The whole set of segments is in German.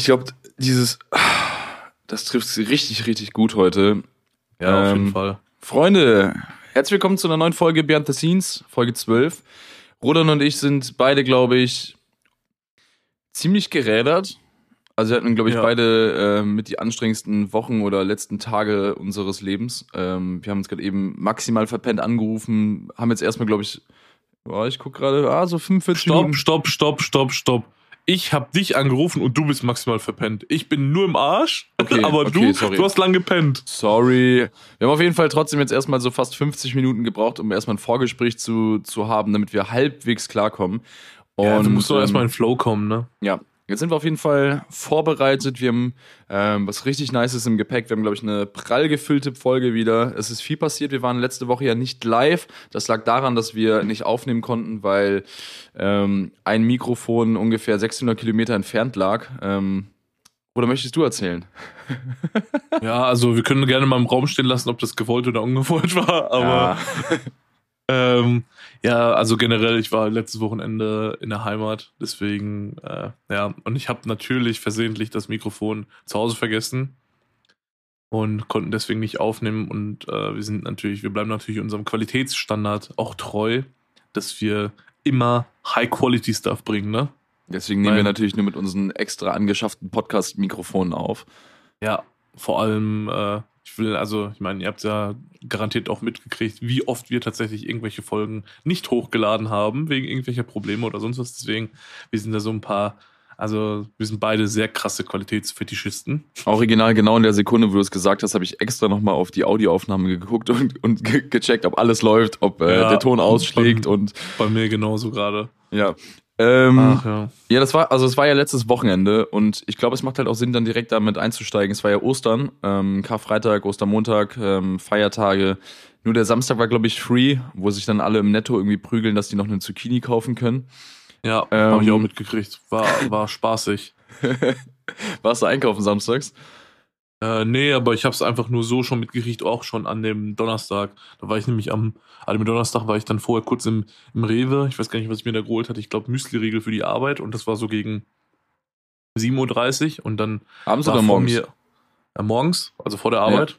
Ich glaube, dieses, das trifft richtig, richtig gut heute. Ja, auf Ähm, jeden Fall. Freunde, herzlich willkommen zu einer neuen Folge Behind the Scenes, Folge 12. Rodan und ich sind beide, glaube ich, ziemlich gerädert. Also wir hatten, glaube ich, Ja. beide äh, mit die anstrengendsten Wochen oder letzten Tage unseres Lebens. Ähm, wir haben uns gerade eben maximal verpennt angerufen, haben jetzt erstmal, glaube ich, oh, ich guck gerade, ah, so 45 Stopp, Minuten. stopp, stopp, stopp, stopp. Ich habe dich angerufen und du bist maximal verpennt. Ich bin nur im Arsch, Okay, aber okay, du, sorry. du hast lang gepennt. Sorry. Wir haben auf jeden Fall trotzdem jetzt erstmal so fast 50 Minuten gebraucht, um erstmal ein Vorgespräch zu, zu haben, damit wir halbwegs klarkommen. Und, ja, du musst doch ähm, erstmal in den Flow kommen, ne? Ja, jetzt sind wir auf jeden Fall vorbereitet. Wir haben ähm, was richtig Nices im Gepäck. Wir haben, glaube ich, eine prall gefüllte Folge wieder. Es ist viel passiert. Wir waren letzte Woche ja nicht live. Das lag daran, dass wir nicht aufnehmen konnten, weil ähm, ein Mikrofon ungefähr 600 Kilometer entfernt lag. Ähm, oder möchtest du erzählen? Ja, also wir können gerne mal im Raum stehen lassen, ob das gewollt oder ungewollt war, aber ähm, ja, also generell, ich war letztes Wochenende in der Heimat, deswegen, äh, ja, und ich habe natürlich versehentlich das Mikrofon zu Hause vergessen und konnten deswegen nicht aufnehmen und äh, wir sind natürlich, wir bleiben natürlich unserem Qualitätsstandard auch treu, dass wir immer High-Quality-Stuff bringen, ne? Deswegen nehmen wir Nein. natürlich nur mit unseren extra angeschafften Podcast-Mikrofonen auf. Ja, vor allem, äh, ich will, also, ich meine, ihr habt ja garantiert auch mitgekriegt, wie oft wir tatsächlich irgendwelche Folgen nicht hochgeladen haben, wegen irgendwelcher Probleme oder sonst was. Deswegen, wir sind da so ein paar, also, wir sind beide sehr krasse Qualitätsfetischisten. Original, genau in der Sekunde, wo du es gesagt hast, habe ich extra nochmal auf die Audioaufnahme geguckt und, und ge gecheckt, ob alles läuft, ob äh, Ja, der Ton ausschlägt und Bei mir genauso gerade. ja. Ähm, Ach ja. Ja, das war, also es war ja letztes Wochenende und ich glaube, es macht halt auch Sinn, dann direkt damit einzusteigen. Es war ja Ostern, ähm, Karfreitag, Ostermontag, ähm, Feiertage. Nur der Samstag war, glaube ich, free, wo sich dann alle im Netto irgendwie prügeln, dass die noch eine Zucchini kaufen können. Ja, Ähm, habe ich auch mitgekriegt. War, war spaßig. Warst du einkaufen samstags? Äh, nee, aber ich habe es einfach nur so schon mitgekriegt, auch schon an dem Donnerstag. Da war ich nämlich am, an dem Donnerstag war ich dann vorher kurz im, im Rewe. Ich weiß gar nicht, was ich mir da geholt hatte. Ich glaube Müsli-Riegel für die Arbeit und das war so gegen 7.30 Uhr und dann Abends war oder vor morgens? mir äh, morgens, also vor der Arbeit.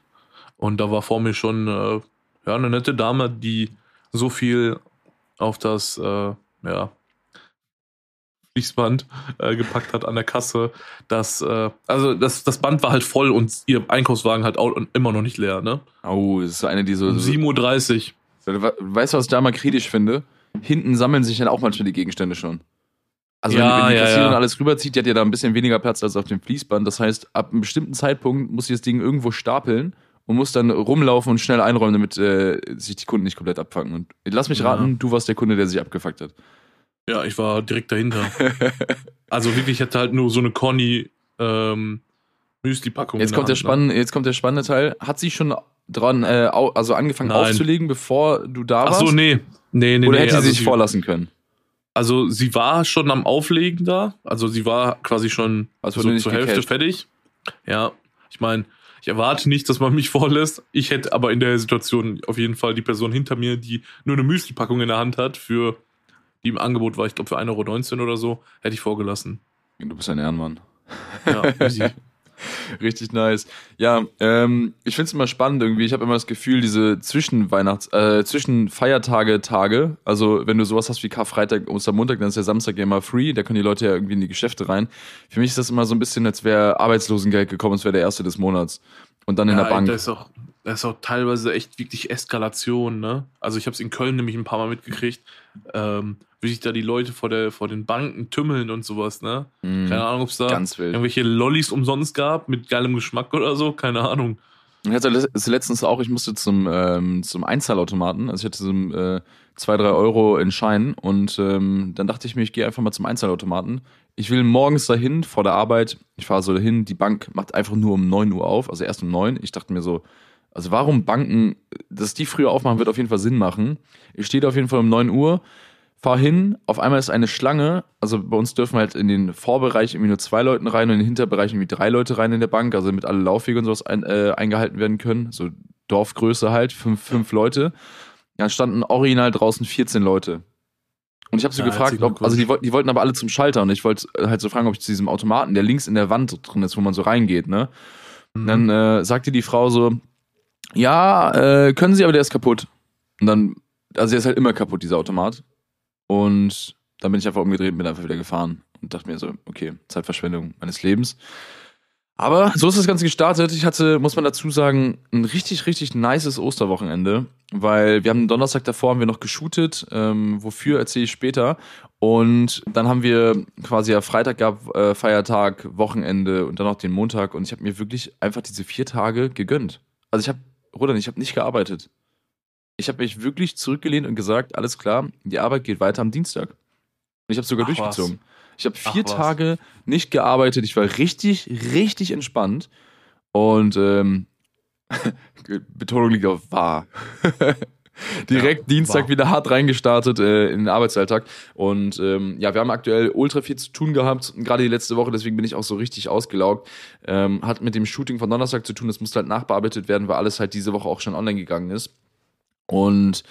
Und da war vor mir schon äh, ja, eine nette Dame, die so viel auf das äh, ja, Fließband äh, gepackt hat an der Kasse, dass äh, also das, das Band war halt voll und ihr Einkaufswagen halt auch immer noch nicht leer, ne? Oh, das ist eine, die so. Um so 7.30 Uhr. weißt du, was ich da mal kritisch finde? Hinten sammeln sich dann auch manchmal die Gegenstände schon. Also wenn Ja, die, wenn die ja, Kassiererin ja. alles rüberzieht, die hat ja da ein bisschen weniger Platz als auf dem Fließband. Das heißt, ab einem bestimmten Zeitpunkt muss sie das Ding irgendwo stapeln und muss dann rumlaufen und schnell einräumen, damit äh, sich die Kunden nicht komplett abfangen. Und lass mich Ja. raten, du warst der Kunde, der sich abgefuckt hat. Ja, ich war direkt dahinter. also wirklich, ich hatte halt nur so eine Conny ähm, Müsli-Packung. Jetzt kommt, der ne? spannende, jetzt kommt der spannende Teil. Hat sie schon dran, äh, au, also angefangen Nein. aufzulegen, bevor du da Ach warst? so, nee. Nee, nee, Oder nee. hätte sie also sich vorlassen können? Also sie war schon am Auflegen da. Also sie war quasi schon Also so zur Hälfte fertig. Ja, ich meine, ich erwarte nicht, dass man mich vorlässt. Ich hätte aber in der Situation auf jeden Fall die Person hinter mir, die nur eine Müsli-Packung in der Hand hat, für die im Angebot war, ich glaube für 1,19 Euro oder so, hätte ich vorgelassen. Du bist ein Ehrenmann. Ja, easy. Richtig nice. Ja, ähm, ich find's immer spannend irgendwie. Ich habe immer das Gefühl, diese Zwischenweihnachts-, äh, zwischen Feiertage, Tage, also wenn du sowas hast wie Karfreitag, Ostermontag, dann ist der Samstag ja immer free, da können die Leute ja irgendwie in die Geschäfte rein. Für mich ist das immer so ein bisschen, als wäre Arbeitslosengeld gekommen, es wäre der erste des Monats. Und dann in ja, der Bank. Das ist, auch, das ist auch teilweise echt wirklich Eskalation, ne? Also ich habe es in Köln nämlich ein paar Mal mitgekriegt, ähm, wie sich da die Leute vor, der, vor den Banken tümmeln und sowas, ne? Mhm. Keine Ahnung, ob es da irgendwelche Lollis umsonst gab mit geilem Geschmack oder so, keine Ahnung. Ich hatte das letztens auch, ich musste zum, ähm, zum Einzahlautomaten, also ich hatte so äh, zwei, drei Euro in Schein und ähm, dann dachte ich mir, ich gehe einfach mal zum Einzahlautomaten. Ich will morgens dahin, vor der Arbeit, ich fahre so dahin, die Bank macht einfach nur um 9 Uhr auf, also erst um 9. Ich dachte mir so, also warum Banken, dass die früher aufmachen, wird auf jeden Fall Sinn machen. Ich stehe da auf jeden Fall um 9 Uhr, fahr hin, auf einmal ist eine Schlange, also bei uns dürfen halt in den Vorbereich irgendwie nur zwei Leute rein und in den Hinterbereich irgendwie drei Leute rein in der Bank, also damit alle Laufwege und sowas ein, äh, eingehalten werden können, so Dorfgröße halt, fünf, fünf Leute. Dann standen original draußen 14 Leute. Und ich habe so ja, gefragt, ob, also die, die, wollten aber alle zum Schalter und ich wollte halt so fragen, ob ich zu diesem Automaten, der links in der Wand drin ist, wo man so reingeht, ne? Mhm. Dann äh, sagte die Frau so, ja, äh, können Sie, aber der ist kaputt. Und dann, also der ist halt immer kaputt, dieser Automat. Und dann bin ich einfach umgedreht und bin einfach wieder gefahren und dachte mir so, okay, Zeitverschwendung meines Lebens. Aber so ist das Ganze gestartet. Ich hatte, muss man dazu sagen, ein richtig, richtig nices Osterwochenende, weil wir haben den Donnerstag davor haben wir noch geshootet. Ähm, wofür erzähle ich später. Und dann haben wir quasi ja Freitag gab äh, Feiertag, Wochenende und dann noch den Montag. Und ich habe mir wirklich einfach diese vier Tage gegönnt. Also ich habe, Roland, ich habe nicht gearbeitet. Ich habe mich wirklich zurückgelehnt und gesagt, alles klar, die Arbeit geht weiter am Dienstag. Und ich habe sogar Ach, durchgezogen. Was. Ich habe vier Ach, Tage nicht gearbeitet. Ich war richtig, richtig entspannt. Und ähm, Betonung liegt auf wahr. Direkt ja, Dienstag war. wieder hart reingestartet äh, in den Arbeitsalltag. Und ähm, ja, wir haben aktuell ultra viel zu tun gehabt, gerade die letzte Woche, deswegen bin ich auch so richtig ausgelaugt. Ähm, hat mit dem Shooting von Donnerstag zu tun, das musste halt nachbearbeitet werden, weil alles halt diese Woche auch schon online gegangen ist. Und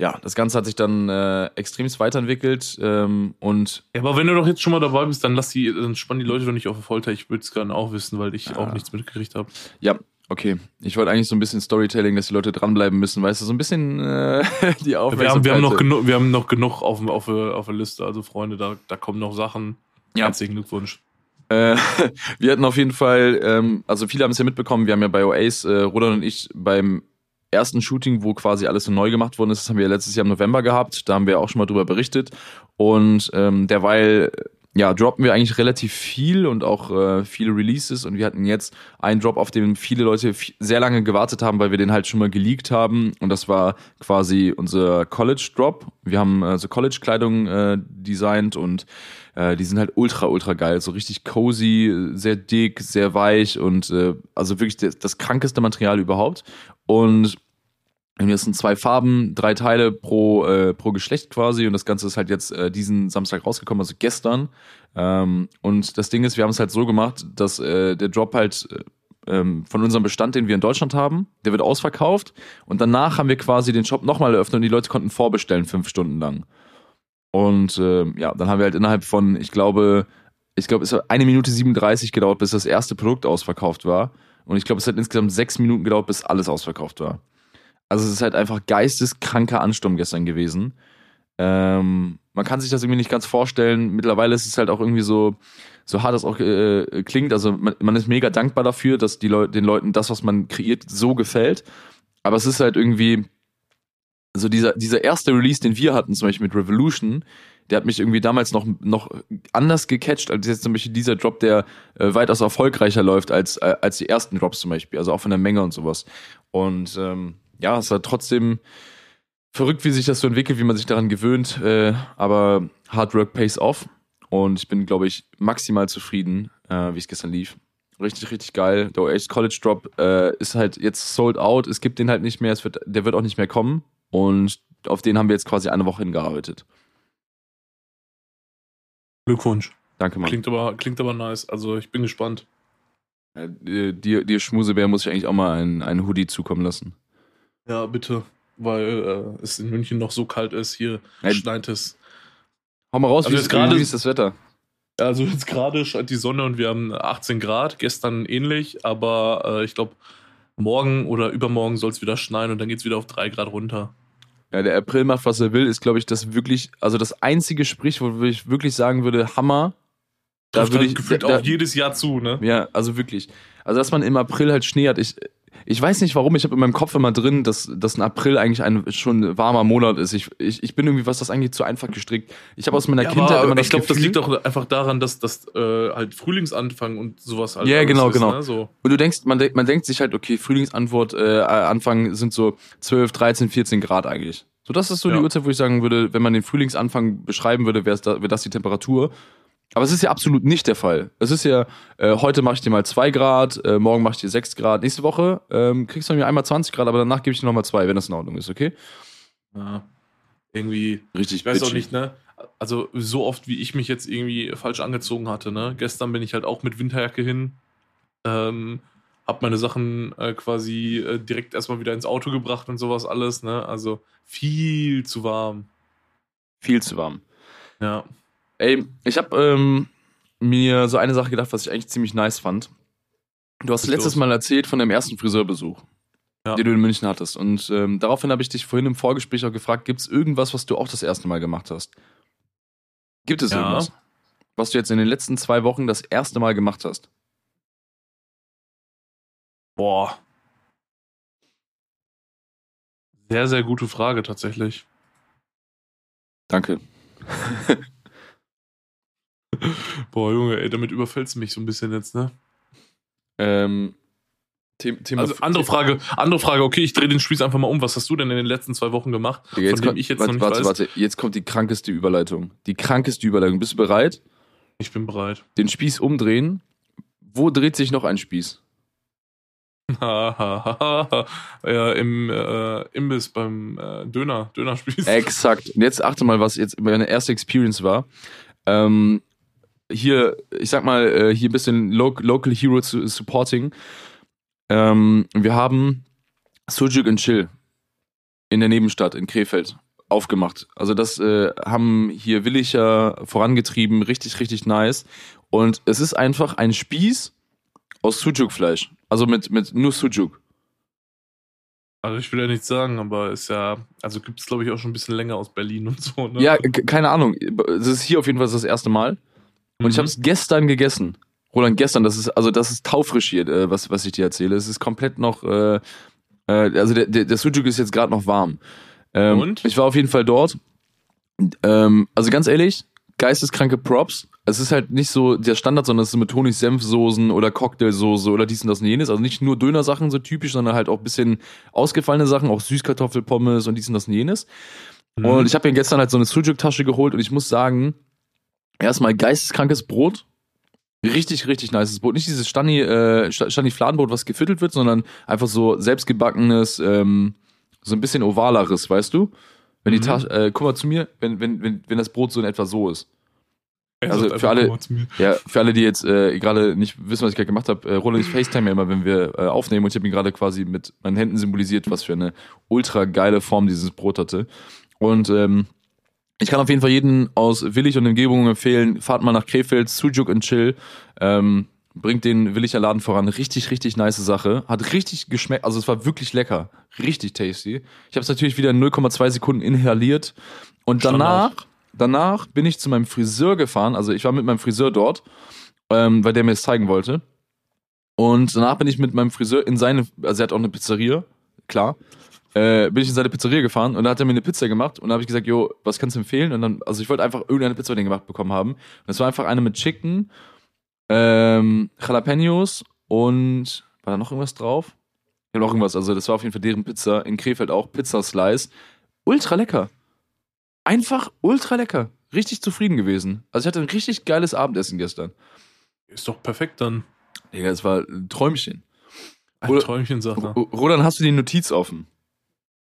ja, das Ganze hat sich dann äh, extremst weiterentwickelt ähm, und. Ja, aber wenn du doch jetzt schon mal dabei bist, dann lass die, dann spannen die Leute doch nicht auf Folter. Ich würde es gerne auch wissen, weil ich ja. auch nichts mitgekriegt habe. Ja, okay. Ich wollte eigentlich so ein bisschen Storytelling, dass die Leute dranbleiben müssen, weißt du, so ein bisschen äh, die Aufmerksamkeit. Wir haben, wir haben noch genug, wir haben noch genug auf, auf, auf der Liste, also Freunde, da, da kommen noch Sachen. Ja. Herzlichen Glückwunsch. Äh, wir hatten auf jeden Fall, ähm, also viele haben es ja mitbekommen, wir haben ja bei OAs, äh, Roland und ich beim ersten Shooting, wo quasi alles so neu gemacht worden ist, das haben wir letztes Jahr im November gehabt. Da haben wir auch schon mal drüber berichtet. Und ähm, derweil ja, droppen wir eigentlich relativ viel und auch äh, viele Releases. Und wir hatten jetzt einen Drop, auf den viele Leute sehr lange gewartet haben, weil wir den halt schon mal geleakt haben. Und das war quasi unser College Drop. Wir haben äh, so College Kleidung äh, designt und äh, die sind halt ultra ultra geil, so richtig cozy, sehr dick, sehr weich und äh, also wirklich das, das krankeste Material überhaupt. Und das sind zwei Farben, drei Teile pro, äh, pro Geschlecht quasi und das Ganze ist halt jetzt äh, diesen Samstag rausgekommen, also gestern. Ähm, und das Ding ist, wir haben es halt so gemacht, dass äh, der Drop halt äh, ähm, von unserem Bestand, den wir in Deutschland haben, der wird ausverkauft und danach haben wir quasi den Shop nochmal eröffnet und die Leute konnten vorbestellen fünf Stunden lang. Und äh, ja, dann haben wir halt innerhalb von, ich glaube, ich glaube, es hat eine Minute 37 gedauert, bis das erste Produkt ausverkauft war. Und ich glaube, es hat insgesamt sechs Minuten gedauert, bis alles ausverkauft war. Also es ist halt einfach geisteskranker Ansturm gestern gewesen. Ähm, man kann sich das irgendwie nicht ganz vorstellen. Mittlerweile ist es halt auch irgendwie so, so hart das auch äh, klingt. Also man, man, ist mega dankbar dafür, dass die Leute, den Leuten das, was man kreiert, so gefällt. Aber es ist halt irgendwie, so dieser, dieser erste Release, den wir hatten, zum Beispiel mit Revolution, der hat mich irgendwie damals noch, noch anders gecatcht, als jetzt zum Beispiel dieser Drop, der äh, weitaus erfolgreicher läuft als, äh, als die ersten Drops zum Beispiel. Also auch von der Menge und sowas. Und ähm, ja, es war trotzdem verrückt, wie sich das so entwickelt, wie man sich daran gewöhnt. Äh, aber Hard Work pays off. Und ich bin, glaube ich, maximal zufrieden, äh, wie es gestern lief. Richtig, richtig geil. Der OH College Drop äh, ist halt jetzt sold out. Es gibt den halt nicht mehr. Es wird, der wird auch nicht mehr kommen. Und auf den haben wir jetzt quasi eine Woche hingearbeitet. Glückwunsch. Danke, Mann. Klingt aber, klingt aber nice. Also ich bin gespannt. Ja, dir, dir Schmusebär muss ich eigentlich auch mal einen, einen Hoodie zukommen lassen. Ja, bitte. Weil äh, es in München noch so kalt ist. Hier ja, schneit es. Hau mal raus, also wie, ist, grade, wie ist das Wetter? Also jetzt gerade scheint die Sonne und wir haben 18 Grad. Gestern ähnlich, aber äh, ich glaube, morgen oder übermorgen soll es wieder schneien und dann geht es wieder auf 3 Grad runter. Ja, der April macht, was er will, ist, glaube ich, das wirklich, also das einzige Sprichwort, wo ich wirklich sagen würde, Hammer. Da würde ich gefühlt da, auch jedes Jahr zu, ne? Ja, also wirklich. Also, dass man im April halt Schnee hat, ich, ich weiß nicht warum, ich habe in meinem Kopf immer drin, dass, dass ein April eigentlich ein schon warmer Monat ist. Ich, ich, ich bin irgendwie, was das angeht, zu einfach gestrickt. Ich habe aus meiner ja, Kindheit aber, immer das Ich glaube, das liegt doch einfach daran, dass das äh, halt Frühlingsanfang und sowas halt. Ja, genau, ist, genau. Ne? So. Und du denkst, man, man denkt sich halt, okay, Frühlingsantwort, äh, Anfang sind so 12, 13, 14 Grad eigentlich. So, das ist so ja. die Uhrzeit, wo ich sagen würde, wenn man den Frühlingsanfang beschreiben würde, wäre da, wär das die Temperatur. Aber es ist ja absolut nicht der Fall. Es ist ja, äh, heute mache ich dir mal zwei Grad, äh, morgen mache ich dir sechs Grad. Nächste Woche ähm, kriegst du mir einmal 20 Grad, aber danach gebe ich dir nochmal zwei, wenn das in Ordnung ist, okay? Ja, irgendwie. Richtig, ich weiß bitchy. auch nicht, ne? Also so oft, wie ich mich jetzt irgendwie falsch angezogen hatte, ne? Gestern bin ich halt auch mit Winterjacke hin, ähm, hab meine Sachen äh, quasi äh, direkt erstmal wieder ins Auto gebracht und sowas alles, ne? Also viel zu warm. Viel zu warm. Ja. Ey, ich habe ähm, mir so eine Sache gedacht, was ich eigentlich ziemlich nice fand. Du hast letztes los. Mal erzählt von deinem ersten Friseurbesuch, Ja. den du in München hattest. Und ähm, daraufhin habe ich dich vorhin im Vorgespräch auch gefragt, gibt es irgendwas, was du auch das erste Mal gemacht hast? Gibt es Ja. irgendwas, was du jetzt in den letzten zwei Wochen das erste Mal gemacht hast? Boah. Sehr, sehr gute Frage tatsächlich. Danke. Boah, Junge, ey, damit überfällst du mich so ein bisschen jetzt, ne? Ähm, The Thema Also andere Frage, andere Frage, okay, ich drehe den Spieß einfach mal um. Was hast du denn in den letzten zwei Wochen gemacht, Digga, jetzt von kommt, ich jetzt warte, warte, weiß? warte, jetzt kommt die krankeste Überleitung. Die krankeste Überleitung. Bist du bereit? Ich bin bereit. Den Spieß umdrehen. Wo dreht sich noch ein Spieß? ja, im äh, Imbiss beim äh, Döner, Dönerspieß. Exakt. Und jetzt achte mal, was jetzt meine erste Experience war. Ähm, hier, ich sag mal, äh, hier ein bisschen Lo Local Hero Supporting. Ähm, wir haben Sujuk and Chill in der Nebenstadt in Krefeld aufgemacht. Also das äh, haben hier Willicher vorangetrieben, richtig, richtig nice. Und es ist einfach ein Spieß aus Sujuk-Fleisch. Also mit, mit nur Sujuk. Also ich will ja nichts sagen, aber ist ja, also gibt es glaube ich auch schon ein bisschen länger aus Berlin und so, ne? Ja, keine Ahnung. Es ist hier auf jeden Fall das erste Mal. Und ich Mhm. habe es gestern gegessen. Roland, gestern, das ist, also das ist taufrisch hier, äh, was, was ich dir erzähle. Es ist komplett noch, äh, äh, also der, der, der Sujuk ist jetzt gerade noch warm. Ähm, Und? Ich war auf jeden Fall dort. Ähm, also ganz ehrlich, geisteskranke Props. Es ist halt nicht so der Standard, sondern es ist mit Honig-Senfsoßen oder Cocktailsoße oder dies und das und jenes. Also nicht nur Dönersachen so typisch, sondern halt auch ein bisschen ausgefallene Sachen, auch Süßkartoffelpommes und dies und das und jenes. Mhm. Und ich habe mir gestern halt so eine Sujuk-Tasche geholt und ich muss sagen, erstmal geisteskrankes Brot. Richtig, richtig nices Brot. Nicht dieses Stani, äh, Sta- Stani-Fladenbrot, was gefüttert wird, sondern einfach so selbstgebackenes, ähm, so ein bisschen ovaleres, weißt du? Wenn die Mhm. Tasche, äh, guck mal zu mir, wenn, wenn, wenn, wenn das Brot so in etwa so ist. Er also für alle-. Ja, für alle, die jetzt äh, gerade nicht wissen, was ich gerade gemacht habe, äh, Roland, ich FaceTime ja immer, wenn wir äh, aufnehmen und ich habe ihn gerade quasi mit meinen Händen symbolisiert, was für eine ultra geile Form dieses Brot hatte. Und ähm, ich kann auf jeden Fall jeden aus Willig und Umgebung empfehlen, fahrt mal nach Krefeld, Sujuk und Chill. Ähm, bringt den Williger Laden voran. Richtig, richtig nice Sache. Hat richtig geschmeckt, also es war wirklich lecker. Richtig tasty. Ich habe es natürlich wieder in 0,2 Sekunden inhaliert. Und danach, danach bin ich zu meinem Friseur gefahren. Also ich war mit meinem Friseur dort, ähm, weil der mir es zeigen wollte. Und danach bin ich mit meinem Friseur in seine, also er hat auch eine Pizzeria, klar. Äh, bin ich in seine Pizzeria gefahren und da hat er mir eine Pizza gemacht und da habe ich gesagt, jo, was kannst du empfehlen? Und dann, also ich wollte einfach irgendeine Pizza von denen gemacht bekommen haben. Und das war einfach eine mit Chicken, ähm, Jalapenos und war da noch irgendwas drauf? Ja, noch irgendwas. Also das war auf jeden Fall deren Pizza in Krefeld auch, Pizza Slice. Ultra lecker. Einfach ultra lecker. Richtig zufrieden gewesen. Also ich hatte ein richtig geiles Abendessen gestern. Ist doch perfekt dann. Digga, das war ein Träumchen. Ein Träumchen, sagt er. Ro- Roland, hast du die Notiz offen?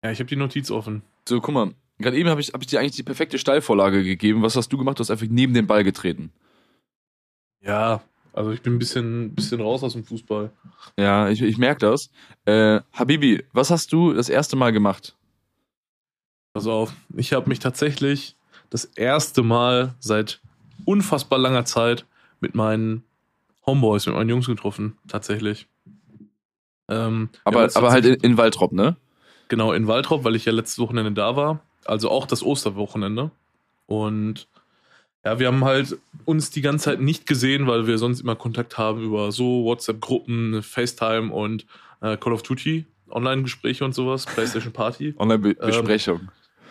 Ja, ich habe die Notiz offen. So, guck mal. Gerade eben habe ich, hab ich dir eigentlich die perfekte Steilvorlage gegeben. Was hast du gemacht? Du hast einfach neben den Ball getreten. Ja, also ich bin ein bisschen, bisschen raus aus dem Fußball. Ja, ich, ich merke das. Äh, Habibi, was hast du das erste Mal gemacht? Pass auf, ich habe mich tatsächlich das erste Mal seit unfassbar langer Zeit mit meinen Homeboys, mit meinen Jungs getroffen, tatsächlich. Ähm, Aber, aber halt in, in Waldrop, ne? Genau, in Waldrop, weil ich ja letztes Wochenende da war. Also auch das Osterwochenende. Und ja, wir haben halt uns die ganze Zeit nicht gesehen, weil wir sonst immer Kontakt haben über so WhatsApp-Gruppen, FaceTime und äh, Call of Duty, Online-Gespräche und sowas, PlayStation Party. Online-Besprechung.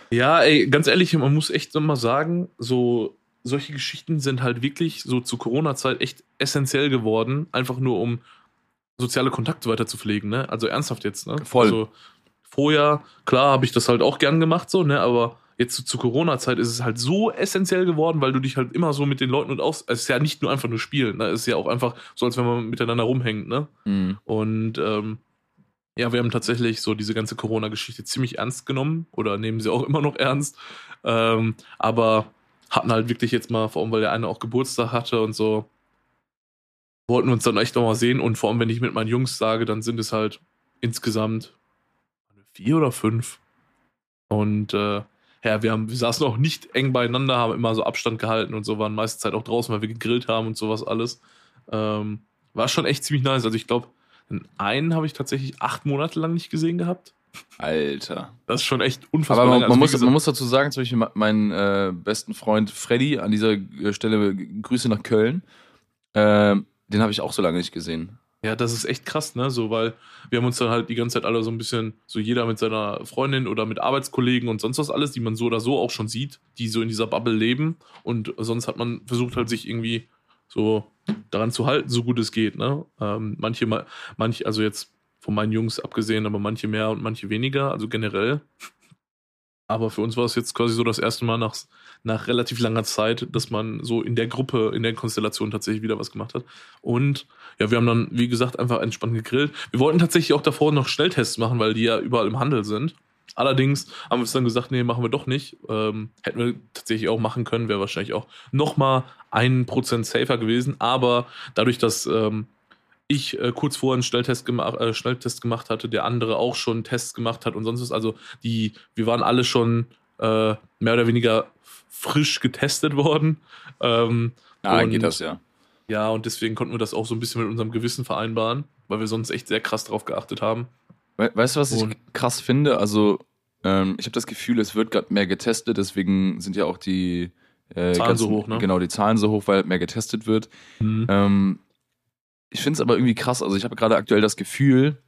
Ja, ey, ganz ehrlich, man muss echt immer sagen, so solche Geschichten sind halt wirklich so zu Corona-Zeit echt essentiell geworden, einfach nur um soziale Kontakte weiter zu pflegen, ne? Also ernsthaft jetzt, ne? Voll. Also vorher, klar, habe ich das halt auch gern gemacht, so, ne? Aber jetzt zu, zu Corona-Zeit ist es halt so essentiell geworden, weil du dich halt immer so mit den Leuten und aus. Es ist ja nicht nur einfach nur Spielen, ne? Es ist ja auch einfach so, als wenn man miteinander rumhängt, ne? Mhm. Und ähm, ja, wir haben tatsächlich so diese ganze Corona-Geschichte ziemlich ernst genommen oder nehmen sie auch immer noch ernst. Ähm, aber hatten halt wirklich jetzt mal, vor allem weil der eine auch Geburtstag hatte und so, wollten wir uns dann echt noch mal sehen. Und vor allem, wenn ich mit meinen Jungs sage, dann sind es halt insgesamt vier oder fünf. Und äh, ja, wir haben, wir saßen auch nicht eng beieinander, haben immer so Abstand gehalten und so, waren meiste Zeit auch draußen, weil wir gegrillt haben und sowas alles. Ähm, war schon echt ziemlich nice. Also ich glaube, einen habe ich tatsächlich acht Monate lang nicht gesehen gehabt. Alter. Das ist schon echt unfassbar. Aber man, man, Also, wie muss, man muss dazu sagen, zum Beispiel meinen äh, besten Freund Freddy, an dieser äh, Stelle Grüße nach Köln, ähm, den habe ich auch so lange nicht gesehen. Ja, das ist echt krass, ne? So, weil wir haben uns dann halt die ganze Zeit alle so ein bisschen, so jeder mit seiner Freundin oder mit Arbeitskollegen und sonst was alles, die man so oder so auch schon sieht, die so in dieser Bubble leben. Und sonst hat man versucht halt sich irgendwie so daran zu halten, so gut es geht, ne? Ähm, manche, ma- manche, also jetzt von meinen Jungs abgesehen, aber manche mehr und manche weniger, also generell. Aber für uns war es jetzt quasi so das erste Mal nach, nach relativ langer Zeit, dass man so in der Gruppe, in der Konstellation tatsächlich wieder was gemacht hat. Und ja, wir haben dann, wie gesagt, einfach entspannt gegrillt. Wir wollten tatsächlich auch davor noch Schnelltests machen, weil die ja überall im Handel sind. Allerdings haben wir uns dann gesagt, nee, machen wir doch nicht. Ähm, hätten wir tatsächlich auch machen können, wäre wahrscheinlich auch nochmal ein Prozent safer gewesen. Aber dadurch, dass ähm, ich äh, kurz vorher einen Schnelltest, gema äh, Schnelltest gemacht hatte, der andere auch schon Tests gemacht hat und sonst was, also die, wir waren alle schon äh, mehr oder weniger frisch getestet worden. Ähm, Ah, geht das ja. ja, und deswegen konnten wir das auch so ein bisschen mit unserem Gewissen vereinbaren, weil wir sonst echt sehr krass drauf geachtet haben. We weißt du, was ich Und- krass finde? Also, ähm, ich habe das Gefühl, es wird gerade mehr getestet, deswegen sind ja auch die äh, Zahlen so hoch, ne? Genau, die Zahlen so hoch, weil mehr getestet wird. Ähm, ich finde es aber irgendwie krass. Also ich habe gerade aktuell das Gefühl,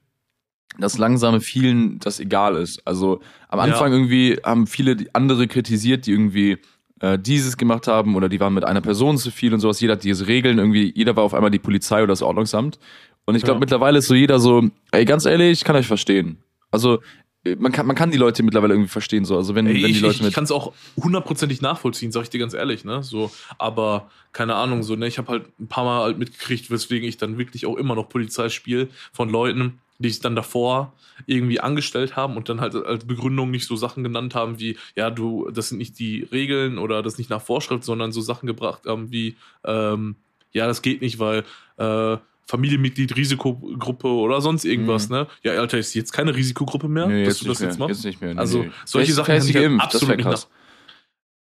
dass langsam vielen das egal ist. Also am Ja. Anfang irgendwie haben viele andere kritisiert, die irgendwie äh, dieses gemacht haben oder die waren mit einer Person zu viel und sowas. Jeder hat diese Regeln irgendwie, jeder war auf einmal die Polizei oder das Ordnungsamt. Und ich glaube Ja. mittlerweile ist so jeder so, ey, ganz ehrlich, ich kann euch verstehen. Also äh, man kann, man kann die Leute mittlerweile irgendwie verstehen so. Also wenn, Ey, wenn die ich, Leute ich, ich kann es auch hundertprozentig nachvollziehen, sag ich dir ganz ehrlich, ne? So, aber keine Ahnung, so, ne, ich habe halt ein paar Mal halt mitgekriegt, weswegen ich dann wirklich auch immer noch Polizei spiele von Leuten, die sich dann davor irgendwie angestellt haben und dann halt als Begründung nicht so Sachen genannt haben wie, ja, du, das sind nicht die Regeln oder das nicht nach Vorschrift, sondern so Sachen gebracht haben wie, ähm, ja, das geht nicht, weil äh, Familienmitglied, Risikogruppe oder sonst irgendwas, Mhm. ne? Ja, Alter, ist jetzt keine Risikogruppe mehr, Nee, dass du das nicht jetzt mehr, machst? Jetzt nicht mehr. Nee, Also solche Vielleicht- Sachen kann ich die halt absolut nicht krass.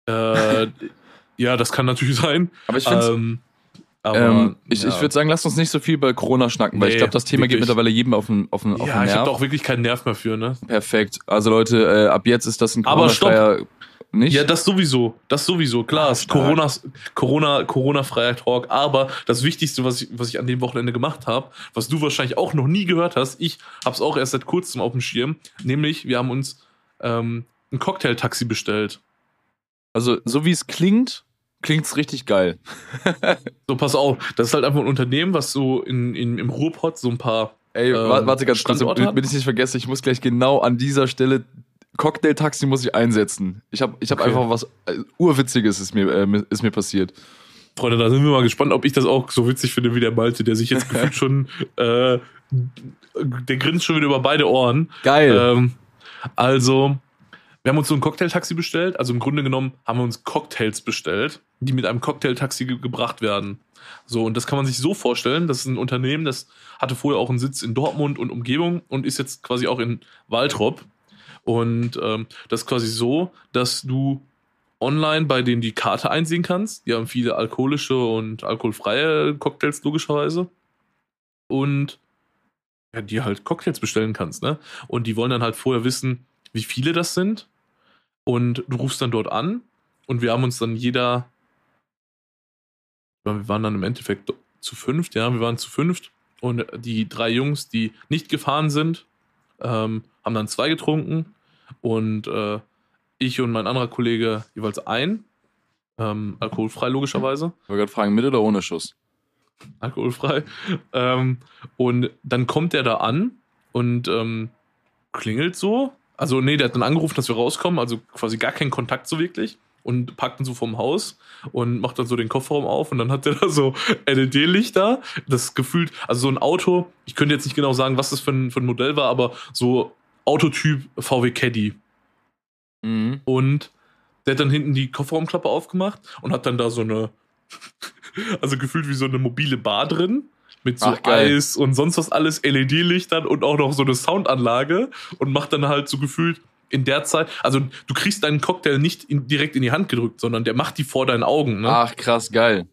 Äh, ja, das kann natürlich sein. Aber ich finde Ähm, aber ähm, ich, ja. ich würde sagen, lasst uns nicht so viel bei Corona schnacken, weil ich Nee, glaube, das Thema geht wirklich. mittlerweile jedem auf den, auf den, auf ja, den ich habe Nerv. da auch wirklich keinen Nerv mehr für, ne? Perfekt. Also Leute, äh, ab jetzt ist das ein Aber stopp. Nicht. Ja, das sowieso. Das sowieso. Klar, ist stark. Corona, Corona, Corona-freier Talk. Aber das Wichtigste, was ich, was ich an dem Wochenende gemacht habe, was du wahrscheinlich auch noch nie gehört hast, ich habe es auch erst seit kurzem auf dem Schirm, nämlich wir haben uns ähm, ein Cocktailtaxi bestellt. also so wie es klingt, klingt's richtig geil. So, pass auf, das ist halt einfach ein Unternehmen, was so in, in, im Ruhrpott so ein paar Ey, Ähm, wa- warte ganz kurz, damit ich nicht vergesse, ich muss gleich genau an dieser Stelle Cocktail-Taxi muss ich einsetzen. Ich habe ich hab Okay. einfach was äh, urwitziges ist mir äh, ist mir passiert. Freunde, da sind wir mal gespannt, ob ich das auch so witzig finde wie der Malte, der sich jetzt gefühlt schon, äh, der grinst schon wieder über beide Ohren. Geil. Ähm, also, wir haben uns so ein Cocktailtaxi bestellt. Also im Grunde genommen haben wir uns Cocktails bestellt, die mit einem Cocktailtaxi ge gebracht werden. So, und das kann man sich so vorstellen, das ist ein Unternehmen, das hatte vorher auch einen Sitz in Dortmund und Umgebung und ist jetzt quasi auch in Waltrop. Und ähm, das ist quasi so, dass du online bei denen die Karte einsehen kannst. Die haben viele alkoholische und alkoholfreie Cocktails logischerweise. Und ja, die halt Cocktails bestellen kannst, ne? Und die wollen dann halt vorher wissen, wie viele das sind. Und du rufst dann dort an und wir haben uns dann jeder, wir waren dann im Endeffekt zu fünft, ja, wir waren zu fünft und die drei Jungs, die nicht gefahren sind, ähm, haben dann zwei getrunken und äh, ich und mein anderer Kollege jeweils ein, ähm, alkoholfrei logischerweise ich wollte gerade fragen, mit oder ohne Schuss? alkoholfrei. Ähm, und dann kommt der da an und ähm, klingelt so. Also, nee, der hat dann angerufen, dass wir rauskommen, also quasi gar keinen Kontakt so wirklich. Und parkt dann so vorm Haus und macht dann so den Kofferraum auf und dann hat der da so LED-Lichter. Das gefühlt, also so ein Auto, ich könnte jetzt nicht genau sagen, was das für ein, für ein Modell war, aber so Autotyp VW Caddy. Mhm. Und der hat dann hinten die Kofferraumklappe aufgemacht und hat dann da so eine, also gefühlt wie so eine mobile Bar drin. Mit so Ach. Eis und sonst was alles, LED-Lichtern und auch noch so eine Soundanlage und macht dann halt so gefühlt in der Zeit, also du kriegst deinen Cocktail nicht in, direkt in die Hand gedrückt, sondern der macht die vor deinen Augen. Ne? Ach, krass, geil.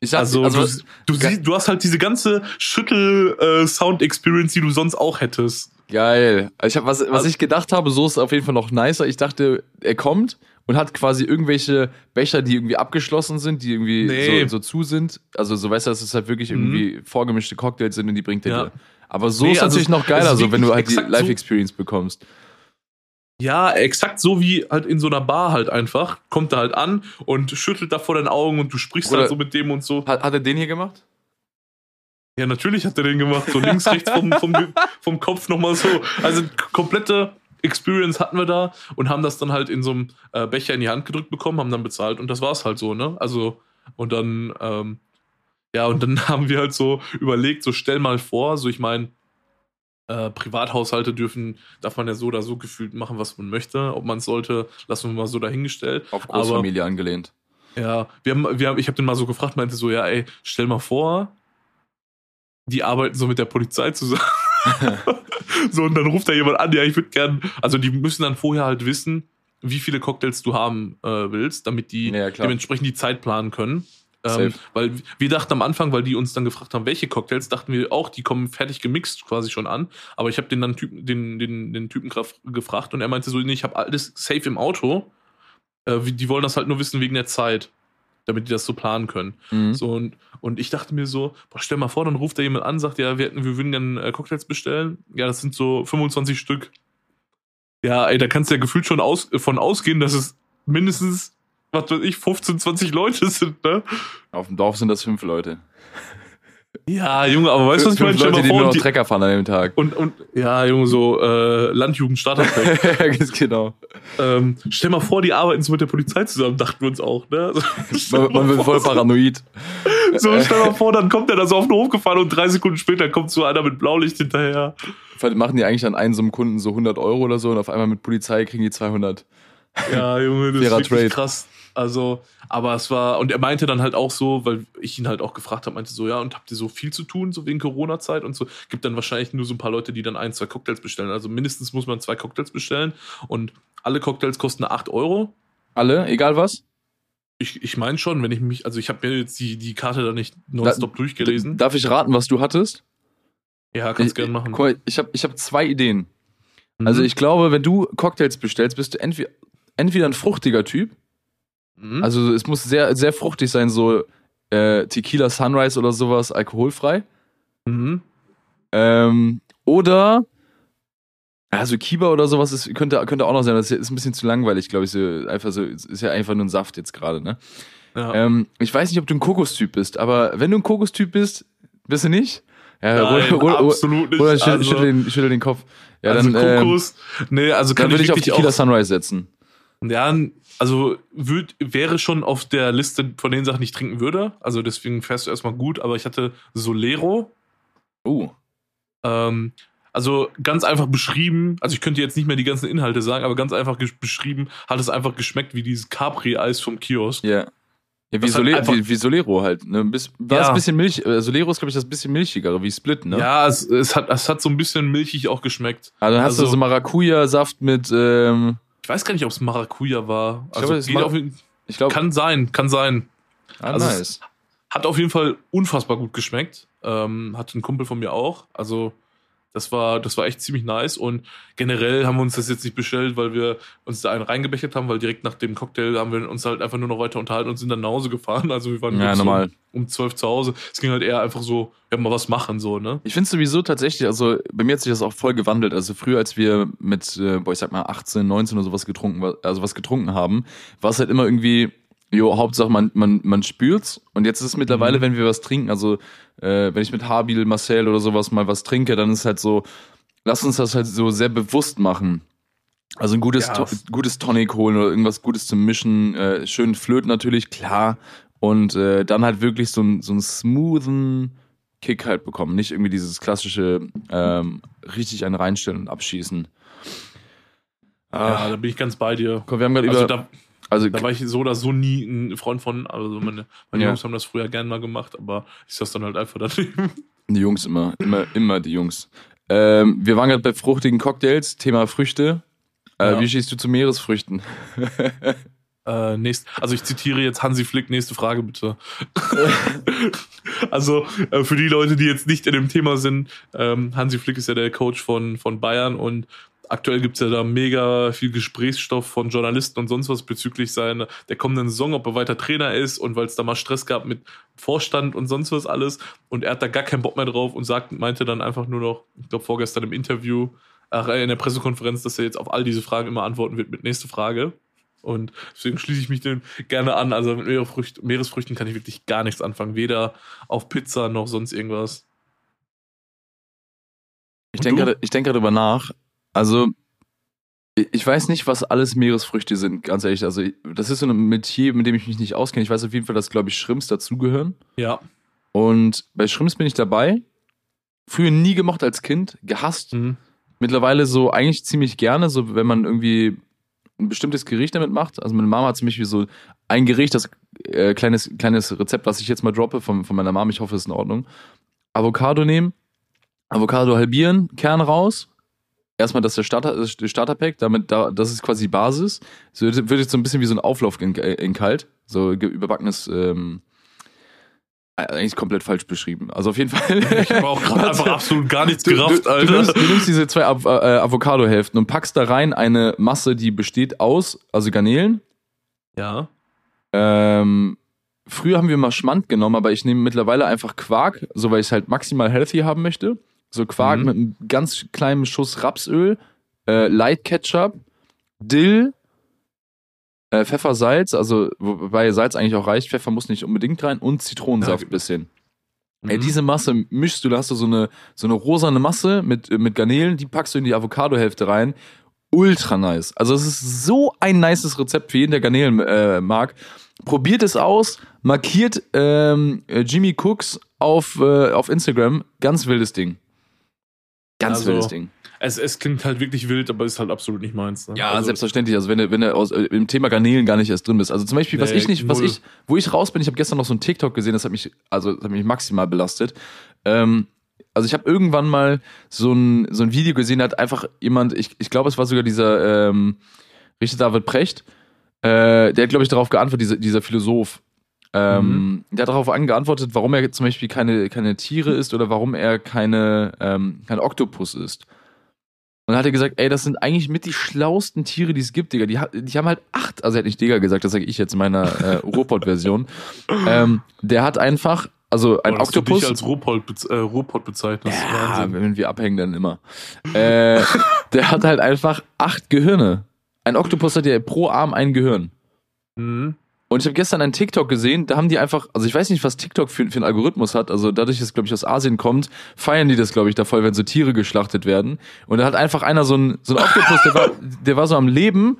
Ich sag, also, also du, du, siehst, du hast halt diese ganze Schüttel-Sound-Experience, äh, die du sonst auch hättest. Geil. Also ich hab, was, was also, ich gedacht habe, so ist auf jeden Fall noch nicer. Ich dachte, er kommt und hat quasi irgendwelche Becher, die irgendwie abgeschlossen sind, die irgendwie nee. so, so, zu sind. Also so weißt du, dass es halt wirklich mhm. irgendwie vorgemischte Cocktails sind und die bringt er ja. dir. Aber so nee, ist also natürlich noch geiler, so wenn du halt die Live-Experience so bekommst. Ja, exakt so wie halt in so einer Bar halt einfach. Kommt er halt an und schüttelt da vor deinen Augen und du sprichst Oder halt so mit dem und so. Hat, hat er den hier gemacht? Ja, natürlich hat er den gemacht. So links, rechts vom, vom, vom Kopf nochmal so. Also komplette Experience hatten wir da und haben das dann halt in so einem äh, Becher in die Hand gedrückt bekommen, haben dann bezahlt und das war's halt so, ne? Also, und dann, ähm, ja, und dann haben wir halt so überlegt, so stell mal vor, so ich meine, äh, Privathaushalte dürfen, darf man ja so oder so gefühlt machen, was man möchte. Ob man es sollte, lassen wir mal so dahingestellt. Auf Großfamilie Aber, angelehnt. Ja, wir haben, wir haben, ich habe den mal so gefragt, meinte so, ja, ey, stell mal vor, die arbeiten so mit der Polizei zusammen. so, und dann ruft da jemand an, ja, ich würde gern, also die müssen dann vorher halt wissen, wie viele Cocktails du haben äh, willst, damit die ja, dementsprechend die Zeit planen können. Ähm, weil wir dachten am Anfang, weil die uns dann gefragt haben, welche Cocktails, dachten wir auch, die kommen fertig gemixt quasi schon an. Aber ich habe den dann Typen, den, den, den Typen gefragt und er meinte so, nee, ich habe alles safe im Auto. Äh, die wollen das halt nur wissen wegen der Zeit, damit die das so planen können. Mhm. So und, und ich dachte mir so, boah, stell mal vor, dann ruft da jemand an, sagt, ja, wir, hätten, wir würden gerne äh, Cocktails bestellen. Ja, das sind so 25 Stück. Ja, ey, da kannst du ja gefühlt schon aus, von ausgehen, dass es mindestens was weiß ich, 15, 20 Leute sind, ne? Auf dem Dorf sind das fünf Leute. Ja, Junge, aber weißt du, was ich meine? Leute, die nur noch Trecker fahren an dem Tag. Und, und ja, Junge, so äh, Landjugend genau. Ähm, stell mal vor, die arbeiten so mit der Polizei zusammen, dachten wir uns auch, ne? Man, man wird voll paranoid. so, stell mal vor, dann kommt der da so auf den Hof gefahren und drei Sekunden später kommt so einer mit Blaulicht hinterher. Vielleicht machen die eigentlich an einen so einem Kunden so 100 Euro oder so und auf einmal mit Polizei kriegen die 200. Ja, Junge, das Fairer ist wirklich Trade. krass. Also, aber es war, und er meinte dann halt auch so, weil ich ihn halt auch gefragt habe, meinte so, ja, und habt ihr so viel zu tun, so wegen Corona-Zeit und so, gibt dann wahrscheinlich nur so ein paar Leute, die dann ein, zwei Cocktails bestellen. Also mindestens muss man zwei Cocktails bestellen und alle Cocktails kosten 8 Euro. Alle, egal was? Ich, ich meine schon, wenn ich mich, also ich habe mir jetzt die, die Karte da nicht nonstop da, durchgelesen. Darf ich raten, was du hattest? Ja, kannst gerne machen. Cool, ich habe ich hab zwei Ideen. Mhm. Also ich glaube, wenn du Cocktails bestellst, bist du entweder, entweder ein fruchtiger Typ, Mhm. Also es muss sehr, sehr fruchtig sein, so äh, Tequila Sunrise oder sowas, alkoholfrei. Mhm. Ähm, oder also Kiba oder sowas ist, könnte, könnte auch noch sein. Das ist ein bisschen zu langweilig, glaube ich. So, einfach so, ist ja einfach nur ein Saft jetzt gerade, ne? Ja. Ähm, ich weiß nicht, ob du ein Kokostyp bist, aber wenn du ein Kokostyp bist, bist du nicht? Ja, Nein, oder, absolut nicht. Oder schüttel, also, schüttel, den, schüttel den Kopf. Ja, also dann, Kokos, ähm, nee, also kann dann würde ich auf Tequila Sunrise setzen. Ja, also würd, wäre schon auf der Liste von den Sachen, die ich trinken würde. Also deswegen fährst du erstmal gut, aber ich hatte Solero. Oh. Ähm, also ganz einfach beschrieben, also ich könnte jetzt nicht mehr die ganzen Inhalte sagen, aber ganz einfach beschrieben, hat es einfach geschmeckt wie dieses Capri-Eis vom Kiosk. Ja. Yeah. Ja, wie, Sole halt wie, wie, Solero halt. Ne? Bis, war ja. ein bisschen Milch. Äh, Solero ist, glaube ich, das bisschen milchigere, wie Split, ne? Ja, es, es, hat, es hat so ein bisschen milchig auch geschmeckt. Also dann hast also, du so Maracuja-Saft mit, ähm, ich weiß gar nicht, ob es Maracuja war. Ich also glaube, auf, ich glaub, kann sein, kann sein. Ah, also nice. Hat auf jeden Fall unfassbar gut geschmeckt. Ähm, hat ein Kumpel von mir auch. Also das war, das war echt ziemlich nice und generell haben wir uns das jetzt nicht bestellt, weil wir uns da einen reingebechert haben, weil direkt nach dem Cocktail haben wir uns halt einfach nur noch weiter unterhalten und sind dann nach Hause gefahren. Also wir waren ja, normal. So um zwölf zu Hause. Es ging halt eher einfach so, ja, mal was machen, so, ne? Ich finde sowieso tatsächlich, also bei mir hat sich das auch voll gewandelt. Also früher, als wir mit, äh, boah, ich sag mal, 18, 19 oder sowas getrunken, also was getrunken haben, war es halt immer irgendwie Jo, Hauptsache man, man, man spürt's. Und jetzt ist es mittlerweile, mhm. wenn wir was trinken, also äh, wenn ich mit Habil, Marcel oder sowas mal was trinke, dann ist halt so, lass uns das halt so sehr bewusst machen. Also ein gutes, ja. to gutes Tonic holen oder irgendwas Gutes zum Mischen, äh, schön flöten natürlich, klar. Und äh, dann halt wirklich so, ein, so einen smoothen Kick halt bekommen. Nicht irgendwie dieses klassische ähm, richtig einen reinstellen und abschießen. Ja, da bin ich ganz bei dir. Komm, wir haben gerade also über also da war ich so oder so nie ein Freund von. Also meine, meine ja. Jungs haben das früher gern mal gemacht, aber ich saß dann halt einfach daneben. Die Jungs immer, immer, immer die Jungs. Ähm, wir waren gerade bei fruchtigen Cocktails, Thema Früchte. Äh, Ja. Wie stehst du zu Meeresfrüchten? Äh, nächst, also ich zitiere jetzt Hansi Flick, nächste Frage bitte. also äh, für die Leute, die jetzt nicht in dem Thema sind, ähm, Hansi Flick ist ja der Coach von, von Bayern und aktuell gibt's ja da mega viel Gesprächsstoff von Journalisten und sonst was bezüglich seiner der kommenden Saison, ob er weiter Trainer ist und weil es da mal Stress gab mit Vorstand und sonst was alles und er hat da gar keinen Bock mehr drauf und sagt, meinte dann einfach nur noch, ich glaube vorgestern im Interview, ach, äh, in der Pressekonferenz, dass er jetzt auf all diese Fragen immer antworten wird mit nächste Frage. Und deswegen schließe ich mich dem gerne an. Also mit Meeresfrüchten, Meeresfrüchten kann ich wirklich gar nichts anfangen. Weder auf Pizza noch sonst irgendwas. Ich denke gerade denk drüber nach. Also, ich- weiß nicht, was alles Meeresfrüchte sind, ganz ehrlich. Also, das ist so ein Metier, mit dem ich mich nicht auskenne. Ich weiß auf jeden Fall, dass, glaube ich, Shrimps dazugehören. Ja. Und bei Shrimps bin ich dabei. Früher nie gemocht als Kind, gehasst. Mhm. Mittlerweile so eigentlich ziemlich gerne, so wenn man irgendwie ein bestimmtes Gericht damit macht. Also meine Mama hat zum Beispiel so ein Gericht, das äh, kleines, kleines Rezept, was ich jetzt mal droppe von, von meiner Mama, ich hoffe, es ist in Ordnung. Avocado nehmen, Avocado halbieren, Kern raus. Erstmal das ist der Starter, das Starterpack, damit da, das ist quasi die Basis. So wird wird jetzt so ein bisschen wie so ein Auflauf in, in kalt, so überbackenes, ähm, eigentlich komplett falsch beschrieben. Also auf jeden Fall. Ich habe auch gerade einfach absolut gar nichts Du, gerafft, du, Alter. Du nimmst, du nimmst diese zwei Av äh, Avocado-Hälften und packst da rein eine Masse, die besteht aus, also Garnelen. ja. Ähm, früher haben wir mal Schmand genommen, aber ich nehme mittlerweile einfach Quark, so weil ich es halt maximal healthy haben möchte. So Quark Mhm. mit einem ganz kleinen Schuss Rapsöl, äh, Light Ketchup, Dill, äh, Pfeffer, Salz, also wobei Salz eigentlich auch reicht, Pfeffer muss nicht unbedingt rein und Zitronensaft Ja, bisschen. Mhm. Ey, diese Masse mischst du, da hast du so eine, so eine rosane Masse mit, mit Garnelen, die packst du in die Avocado-Hälfte rein. Ultra nice. Also es ist so ein nices Rezept für jeden, der Garnelen äh, mag. Probiert es aus, markiert ähm, äh, Jimmy Cooks auf, äh, auf Instagram. Ganz wildes Ding. Ganz Also, wildes Ding. es, es klingt halt wirklich wild, aber ist halt absolut nicht meins. Ne? Ja, also, selbstverständlich. Also wenn du, wenn du aus, äh, im Thema Garnelen gar nicht erst drin bist. Also zum Beispiel, was Nee, ich nicht, was null. ich, wo ich raus bin, ich habe gestern noch so ein TikTok gesehen, das hat mich, also das hat mich maximal belastet. Ähm, also ich habe irgendwann mal so ein, so ein Video gesehen, da hat einfach jemand, ich, ich glaube, es war sogar dieser ähm, Richard David Precht, äh, der hat, glaube ich, darauf geantwortet, dieser, dieser Philosoph. Ähm, Der hat darauf angeantwortet, warum er zum Beispiel keine, keine Tiere isst oder warum er keine, ähm, kein Oktopus isst. Und dann hat er gesagt, ey, das sind eigentlich mit die schlausten Tiere, die es gibt, Digga. Die, die haben halt acht, also er hat nicht Digga gesagt, das sage ich jetzt in meiner äh, Ruhrpott-Version. ähm, der hat einfach, also ein Boah, dass du Oktopus. dich als Ruhrpott, bez äh, Ruhrpott bezeichnest. ja, Wahnsinn. wenn wir abhängen, dann immer. äh, der hat halt einfach acht Gehirne. Ein Oktopus hat ja pro Arm ein Gehirn. Mhm. Und ich habe gestern einen TikTok gesehen, da haben die einfach, also ich weiß nicht, was TikTok für, für einen Algorithmus hat, also dadurch, dass es, glaube ich, aus Asien kommt, feiern die das, glaube ich, da voll, wenn so Tiere geschlachtet werden. Und da hat einfach einer so ein, so ein Oktopus, der war, der war so am Leben,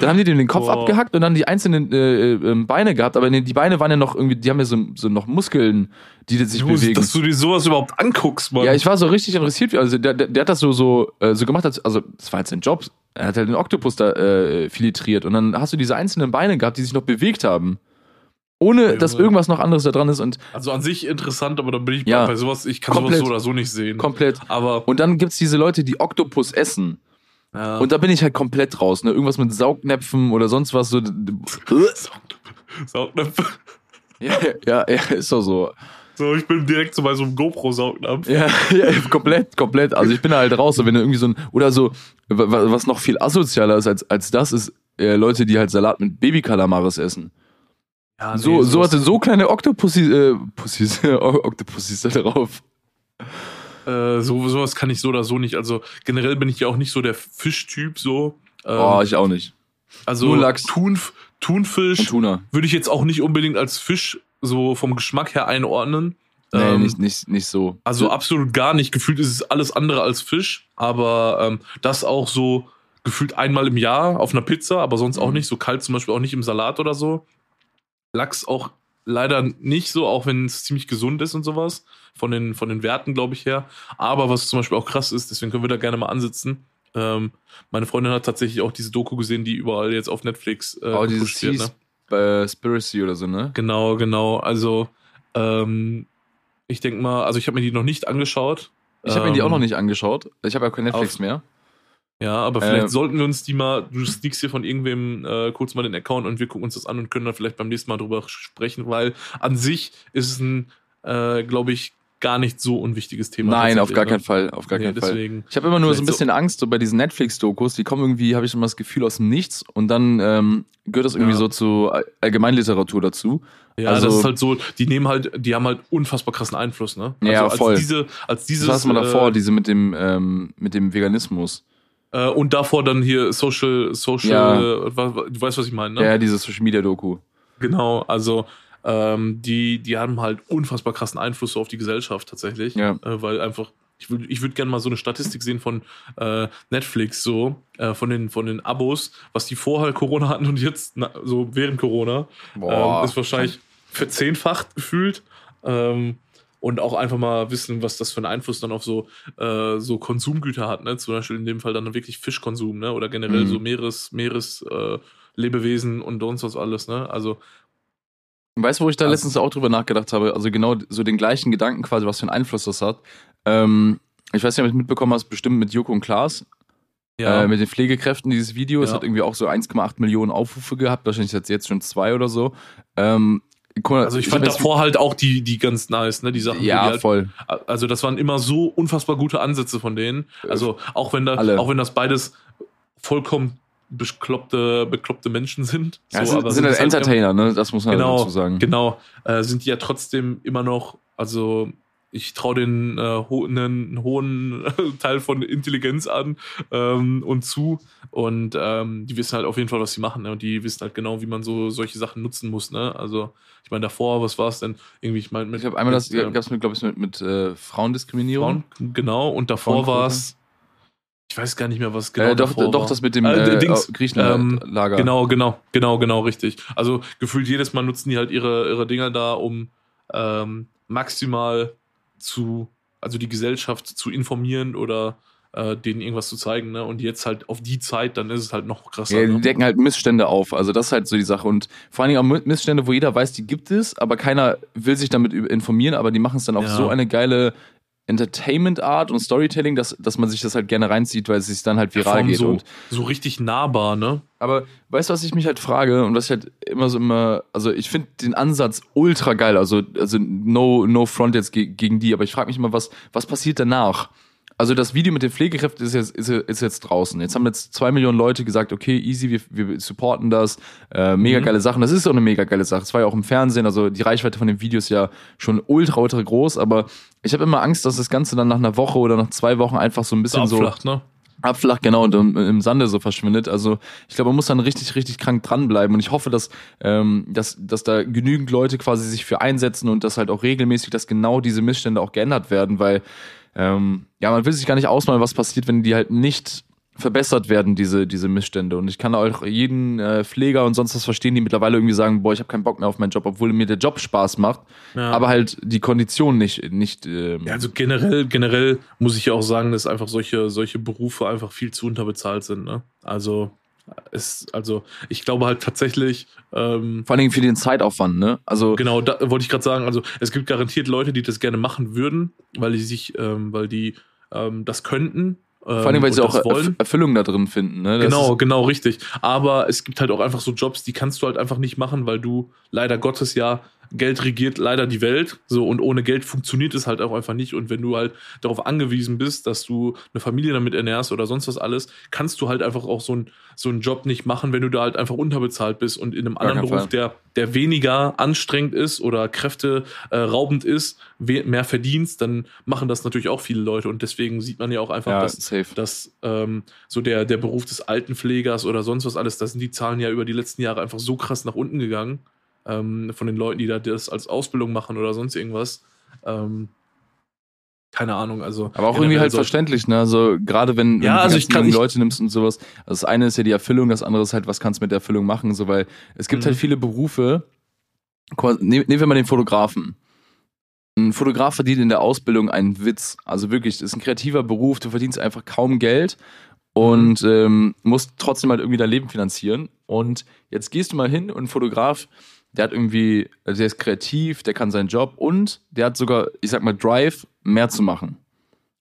dann haben die dem den Kopf Boah. abgehackt und dann die einzelnen äh, äh, Beine gehabt, aber die Beine waren ja noch irgendwie, die haben ja so, so noch Muskeln, die sich Jungs, bewegen. Dass du dir sowas überhaupt anguckst, Mann. Ja, ich war so richtig interessiert. Also der, der, der hat das so so äh, so gemacht, als, also das war halt sein Job. Er hat halt den Oktopus da äh, filtriert und dann hast du diese einzelnen Beine gehabt, die sich noch bewegt haben. Ohne, Junge. dass irgendwas noch anderes da dran ist und also an sich interessant, aber dann bin ich Ja. bei sowas, ich kann Komplett. sowas so oder so nicht sehen. komplett. Aber Und dann gibt's diese Leute, die Oktopus essen. ja. Und da bin ich halt komplett raus. Ne? Irgendwas mit Saugnäpfen oder sonst was. So, Saugnapf. ja, ja, ja, ist doch so. So, ich bin direkt so bei so einem GoPro-Saugnapf. Ja, ja, komplett, komplett. Also ich bin da halt raus, so wenn du irgendwie so ein, oder so, wa- wa- was noch viel asozialer ist als, als das, ist äh, Leute, die halt Salat mit Babykalamares essen. Ja, so, so sowas- hatte so kleine Oktopussis, äh, Pussys, Oktopussis da drauf. Äh, so, sowas kann ich so oder so nicht. Also generell bin ich ja auch nicht so der Fischtyp so. Ähm, Oh, ich auch nicht. also nur Lachs. Thunf Thunfisch würde ich jetzt auch nicht unbedingt als Fisch so vom Geschmack her einordnen. Nee, Ähm, nicht, nicht, nicht so. Also absolut gar nicht. Gefühlt ist es alles andere als Fisch. Aber ähm, das auch so gefühlt einmal im Jahr auf einer Pizza, aber sonst auch Mhm. nicht. So kalt zum Beispiel auch nicht im Salat oder so. Lachs auch leider nicht so, auch wenn es ziemlich gesund ist und sowas. Von den, von den Werten, glaube ich, her. Aber was zum Beispiel auch krass ist, deswegen können wir da gerne mal ansitzen. Ähm, meine Freundin hat tatsächlich auch diese Doku gesehen, die überall jetzt auf Netflix äh, oh, dieses wird, ne? Spiracy oder so, ne? Genau, genau. Also, ähm, ich denke mal, also ich habe mir die noch nicht angeschaut. Ich habe mir die auch noch Ähm, nicht angeschaut. Ich habe ja kein Netflix auf- mehr. Ja, aber vielleicht Äh, sollten wir uns die mal, du sneakst hier von irgendwem äh, kurz mal den Account und wir gucken uns das an und können dann vielleicht beim nächsten Mal drüber sprechen, weil an sich ist es ein, äh, glaube ich, gar nicht so unwichtiges Thema. Nein, auf gar ne? keinen Fall, auf gar Nee, keinen Fall. deswegen. Ich habe immer nur so ein Vielleicht so- bisschen Angst so bei diesen Netflix-Dokus, die kommen irgendwie, habe ich immer das Gefühl, aus dem Nichts und dann ähm, gehört das irgendwie Ja. so zu All- Allgemeinliteratur dazu. Ja, Also- das ist halt so, die nehmen halt, die haben halt unfassbar krassen Einfluss, ne? Ja, als voll. Diese, als dieses, du mal davor, äh, diese mit dem, ähm, mit dem Veganismus. äh, und davor dann hier Social, Social, Ja. was- du weißt, was ich meine, ne? Ja, diese Social-Media-Doku. Genau, also ähm, die, die haben halt unfassbar krassen Einfluss so auf die Gesellschaft tatsächlich. Ja. Äh, weil einfach, ich würde ich würd gerne mal so eine Statistik sehen von äh, Netflix, so, äh, von, den, von den Abos, was die vorher Corona hatten und jetzt na, so während Corona. Ähm, ist wahrscheinlich verzehnfacht gefühlt. Ähm, und auch einfach mal wissen, was das für einen Einfluss dann auf so, äh, so Konsumgüter hat, ne? Zum Beispiel in dem Fall dann wirklich Fischkonsum, ne? Oder generell Mhm. so Meeres, Meeres äh, Lebewesen und sonst was alles, ne? Also Weißt du, wo ich da Also- letztens auch drüber nachgedacht habe? Also genau so den gleichen Gedanken quasi, was für einen Einfluss das hat. Ähm, ich weiß nicht, ob du mitbekommen hast, bestimmt mit Joko und Klaas, äh, mit den Pflegekräften dieses Video. Es Ja. hat irgendwie auch so 1,8 Millionen Aufrufe gehabt, wahrscheinlich jetzt, jetzt schon zwei oder so. Ähm, also ich hab fand davor halt auch die, die ganz nice, ne? Die Sachen, Ja, die halt, voll. also das waren immer so unfassbar gute Ansätze von denen. Also auch wenn da, Alle. auch wenn das beides vollkommen bekloppte, bekloppte Menschen sind. Ja, so, sind, aber sind halt es halt Entertainer, ne? Das muss man Genau, dazu sagen. Genau, äh, sind die ja trotzdem immer noch, also ich traue den äh, ho einen hohen Teil von Intelligenz an ähm, und zu und ähm, die wissen halt auf jeden Fall, was sie machen ne? und die wissen halt genau, wie man so solche Sachen nutzen muss. Ne? Also ich meine davor, was war es denn? Irgendwie, ich meine mit, Ich habe einmal das, mit, äh, gab es mit, glaube ich, mit, mit äh, Frauendiskriminierung. Frauen, genau und davor war es, ich weiß gar nicht mehr, was genau äh, doch, doch war. das mit dem Äh, äh, Dings, Griechenland-Lager. Genau, genau, genau, genau, richtig. Also gefühlt jedes Mal nutzen die halt ihre, ihre Dinger da, um ähm, maximal zu, also die Gesellschaft zu informieren oder äh, denen irgendwas zu zeigen, ne? Und jetzt halt auf die Zeit, dann ist es halt noch krasser. Ja, die ne? decken halt Missstände auf. Also das ist halt so die Sache. Und vor allen Dingen auch Missstände, wo jeder weiß, die gibt es, aber keiner will sich damit informieren, aber die machen es dann auf Ja. so eine geile Entertainment-Art und Storytelling, dass, dass man sich das halt gerne reinzieht, weil es sich dann halt viral geht. so, Und, so richtig nahbar, ne? aber weißt du, was ich mich halt frage und was ich halt immer so immer, also ich finde den Ansatz ultra geil. Also, also no, no front jetzt ge gegen die, aber ich frage mich immer, was, was passiert danach? Also das Video mit den Pflegekräften ist jetzt, ist, ist jetzt draußen. Jetzt haben jetzt zwei Millionen Leute gesagt, okay, easy, wir, wir supporten das. Äh, mega Mhm. geile Sachen. Das ist auch eine mega geile Sache. Es war ja auch im Fernsehen, also die Reichweite von den Videos ja schon ultra, ultra groß. Aber ich habe immer Angst, dass das Ganze dann nach einer Woche oder nach zwei Wochen einfach so ein So bisschen so abflacht, ne? abflacht, genau, und im, im Sande so verschwindet. Also ich glaube, man muss dann richtig, richtig krank dranbleiben. Und ich hoffe, dass, ähm, dass, dass da genügend Leute quasi sich für einsetzen und dass halt auch regelmäßig, dass genau diese Missstände auch geändert werden, weil ähm, ja, man will sich gar nicht ausmalen, was passiert, wenn die halt nicht verbessert werden, diese, diese Missstände. Und ich kann auch jeden äh, Pfleger und sonst was verstehen, die mittlerweile irgendwie sagen, boah, ich habe keinen Bock mehr auf meinen Job, obwohl mir der Job Spaß macht, Ja. aber halt die Konditionen nicht, nicht ähm, Ja, also generell, generell muss ich ja auch sagen, dass einfach solche, solche Berufe einfach viel zu unterbezahlt sind, ne? Also, es, also, ich glaube halt tatsächlich, ähm, vor allen Dingen für den Zeitaufwand, ne? Also Genau, da wollte ich gerade sagen. Also es gibt garantiert Leute, die das gerne machen würden, weil die sich, ähm, weil die ähm, das könnten. Ähm, Vor allem, weil sie auch Erf Erfüllung da drin finden. Ne? Das Genau, ist- genau, richtig. Aber es gibt halt auch einfach so Jobs, die kannst du halt einfach nicht machen, weil du leider Gottes ja Geld regiert leider die Welt. So und ohne Geld funktioniert es halt auch einfach nicht. Und wenn du halt darauf angewiesen bist, dass du eine Familie damit ernährst oder sonst was alles, kannst du halt einfach auch so, ein, so einen Job nicht machen, wenn du da halt einfach unterbezahlt bist und in einem anderen Beruf, Fall. der, der weniger anstrengend ist oder kräfteraubend äh, raubend ist, mehr verdienst, dann machen das natürlich auch viele Leute. Und deswegen sieht man ja auch einfach, ja, dass safe. dass ähm, so der, der Beruf des Altenpflegers oder sonst was alles, da sind die Zahlen ja über die letzten Jahre einfach so krass nach unten gegangen. Ähm, von den Leuten, die da das als Ausbildung machen oder sonst irgendwas. Ähm, keine Ahnung, also. Aber auch irgendwie halt soll- verständlich, ne? Also gerade wenn, wenn Ja, du also ganzen kann Leute nimmst und sowas. Also das eine ist ja die Erfüllung, das andere ist halt, was kannst du mit der Erfüllung machen, so weil es gibt Mhm. halt viele Berufe. Nehmen wir mal den Fotografen. Ein Fotograf verdient in der Ausbildung einen Witz. Also wirklich, das ist ein kreativer Beruf, du verdienst einfach kaum Geld und Mhm. ähm, musst trotzdem halt irgendwie dein Leben finanzieren. Und jetzt gehst du mal hin und ein Fotograf, der hat irgendwie, also der ist kreativ, der kann seinen Job und der hat sogar, ich sag mal, Drive, mehr zu machen.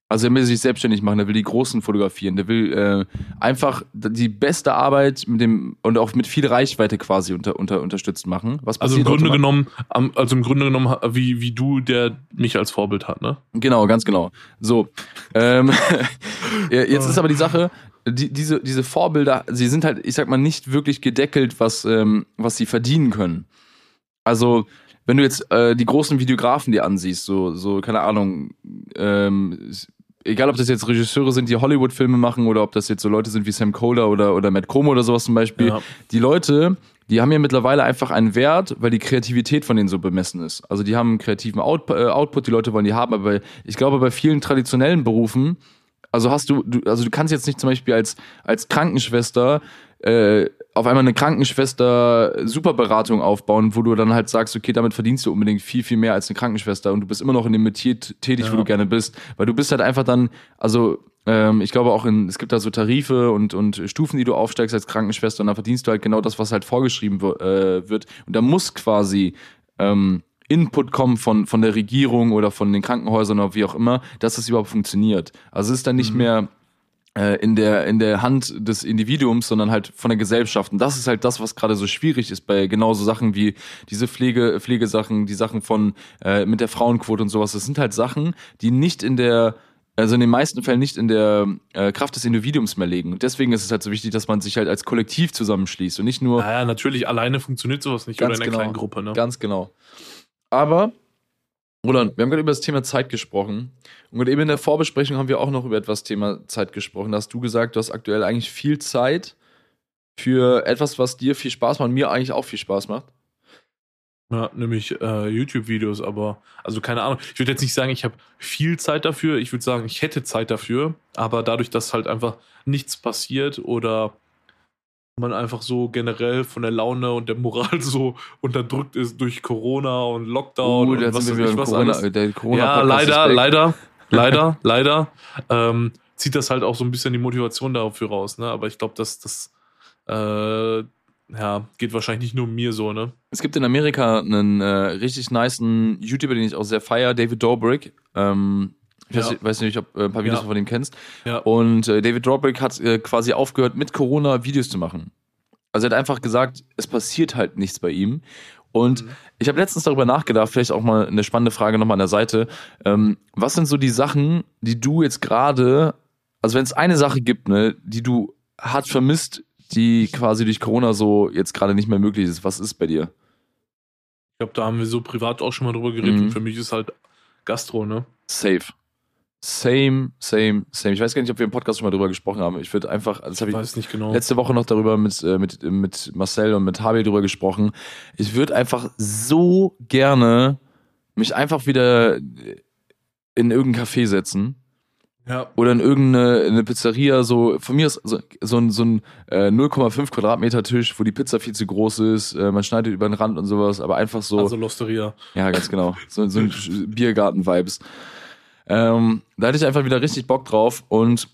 Also er will sich selbstständig machen, der will die Großen fotografieren, der will äh, einfach die beste Arbeit mit dem und auch mit viel Reichweite quasi unter, unter, unterstützt machen. Was also im Grunde genommen, also im Grunde genommen, wie, wie du, der mich als Vorbild hat, ne? Genau, ganz genau. So. ähm, jetzt ist aber die Sache, die, diese, diese Vorbilder, sie sind halt, ich sag mal, nicht wirklich gedeckelt, was, ähm, was sie verdienen können. Also, wenn du jetzt äh, die großen Videografen dir ansiehst, so, so, keine Ahnung, ähm, egal ob das jetzt Regisseure sind, die Hollywood-Filme machen oder ob das jetzt so Leute sind wie Sam Kohler oder, oder Matt Como oder sowas zum Beispiel, ja. die Leute, die haben ja mittlerweile einfach einen Wert, weil die Kreativität von denen so bemessen ist. Also die haben einen kreativen Out äh, Output, die Leute wollen die haben, aber ich glaube, bei vielen traditionellen Berufen, also hast du, du also du kannst jetzt nicht zum Beispiel als, als Krankenschwester äh, auf einmal eine Krankenschwester Superberatung aufbauen, wo du dann halt sagst, okay, damit verdienst du unbedingt viel, viel mehr als eine Krankenschwester und du bist immer noch in dem Metier tätig, ja. wo du gerne bist. Weil du bist halt einfach dann, also ähm, ich glaube auch in, es gibt da so Tarife und, und Stufen, die du aufsteigst als Krankenschwester und dann verdienst du halt genau das, was halt vorgeschrieben äh, wird. Und da muss quasi ähm, Input kommen von, von der Regierung oder von den Krankenhäusern oder wie auch immer, dass das überhaupt funktioniert. Also es ist dann nicht mhm. mehr in der in der Hand des Individuums, sondern halt von der Gesellschaft. Und das ist halt das, was gerade so schwierig ist bei genauso Sachen wie diese Pflege Pflegesachen, die Sachen von äh, mit der Frauenquote und sowas. Das sind halt Sachen, die nicht in der also in den meisten Fällen nicht in der äh, Kraft des Individuums mehr liegen. Und deswegen ist es halt so wichtig, dass man sich halt als Kollektiv zusammenschließt und nicht nur. Naja, natürlich, alleine funktioniert sowas nicht oder in einer genau, kleinen Gruppe, ne? Ganz genau. Aber Roland, wir haben gerade über das Thema Zeit gesprochen. Und eben in der Vorbesprechung haben wir auch noch über etwas Thema Zeit gesprochen. Da hast du gesagt, du hast aktuell eigentlich viel Zeit für etwas, was dir viel Spaß macht und mir eigentlich auch viel Spaß macht. Ja, nämlich äh, YouTube-Videos, aber, also keine Ahnung. Ich würde jetzt nicht sagen, ich habe viel Zeit dafür. Ich würde sagen, ich hätte Zeit dafür, aber dadurch, dass halt einfach nichts passiert oder man einfach so generell von der Laune und der Moral so unterdrückt ist durch Corona und Lockdown uh, und was weiß ich was Corona, alles. Der Corona ja, leider, leider, leider, leider, ähm, zieht das halt auch so ein bisschen die Motivation dafür raus, ne? Aber ich glaube, dass das äh, ja, geht wahrscheinlich nicht nur mir so, ne? Es gibt in Amerika einen äh, richtig niceen YouTuber, den ich auch sehr feier, David Dobrik. Ähm, ich ja. weiß, weiß, nicht, ob äh, ein paar Videos ja. von ihm kennst. Ja. Und äh, David Dobrik hat äh, quasi aufgehört, mit Corona Videos zu machen. Also er hat einfach gesagt, es passiert halt nichts bei ihm. Und mhm. ich habe letztens darüber nachgedacht, vielleicht auch mal eine spannende Frage nochmal an der Seite. Ähm, was sind so die Sachen, die du jetzt gerade, also wenn es eine Sache gibt, ne, die du hart vermisst, die quasi durch Corona so jetzt gerade nicht mehr möglich ist, was ist bei dir? Ich glaube, da haben wir so privat auch schon mal drüber geredet. Mhm. Und für mich ist halt Gastro, ne? Safe. Same, same, same. Ich weiß gar nicht, ob wir im Podcast schon mal drüber gesprochen haben. Ich würde einfach, das habe ich weiß nicht genau. letzte Woche noch darüber mit, äh, mit, mit Marcel und mit Habi drüber gesprochen. Ich würde einfach so gerne mich einfach wieder in irgendein Café setzen. Ja. Oder in irgendeine eine Pizzeria, so, von mir ist so, so ein, so ein äh, 0,5 Quadratmeter Tisch, wo die Pizza viel zu groß ist, äh, man schneidet über den Rand und sowas, aber einfach so. Also Losteria. Ja, ganz genau. So, so ein Biergarten-Vibes. Ähm, da hatte ich einfach wieder richtig Bock drauf und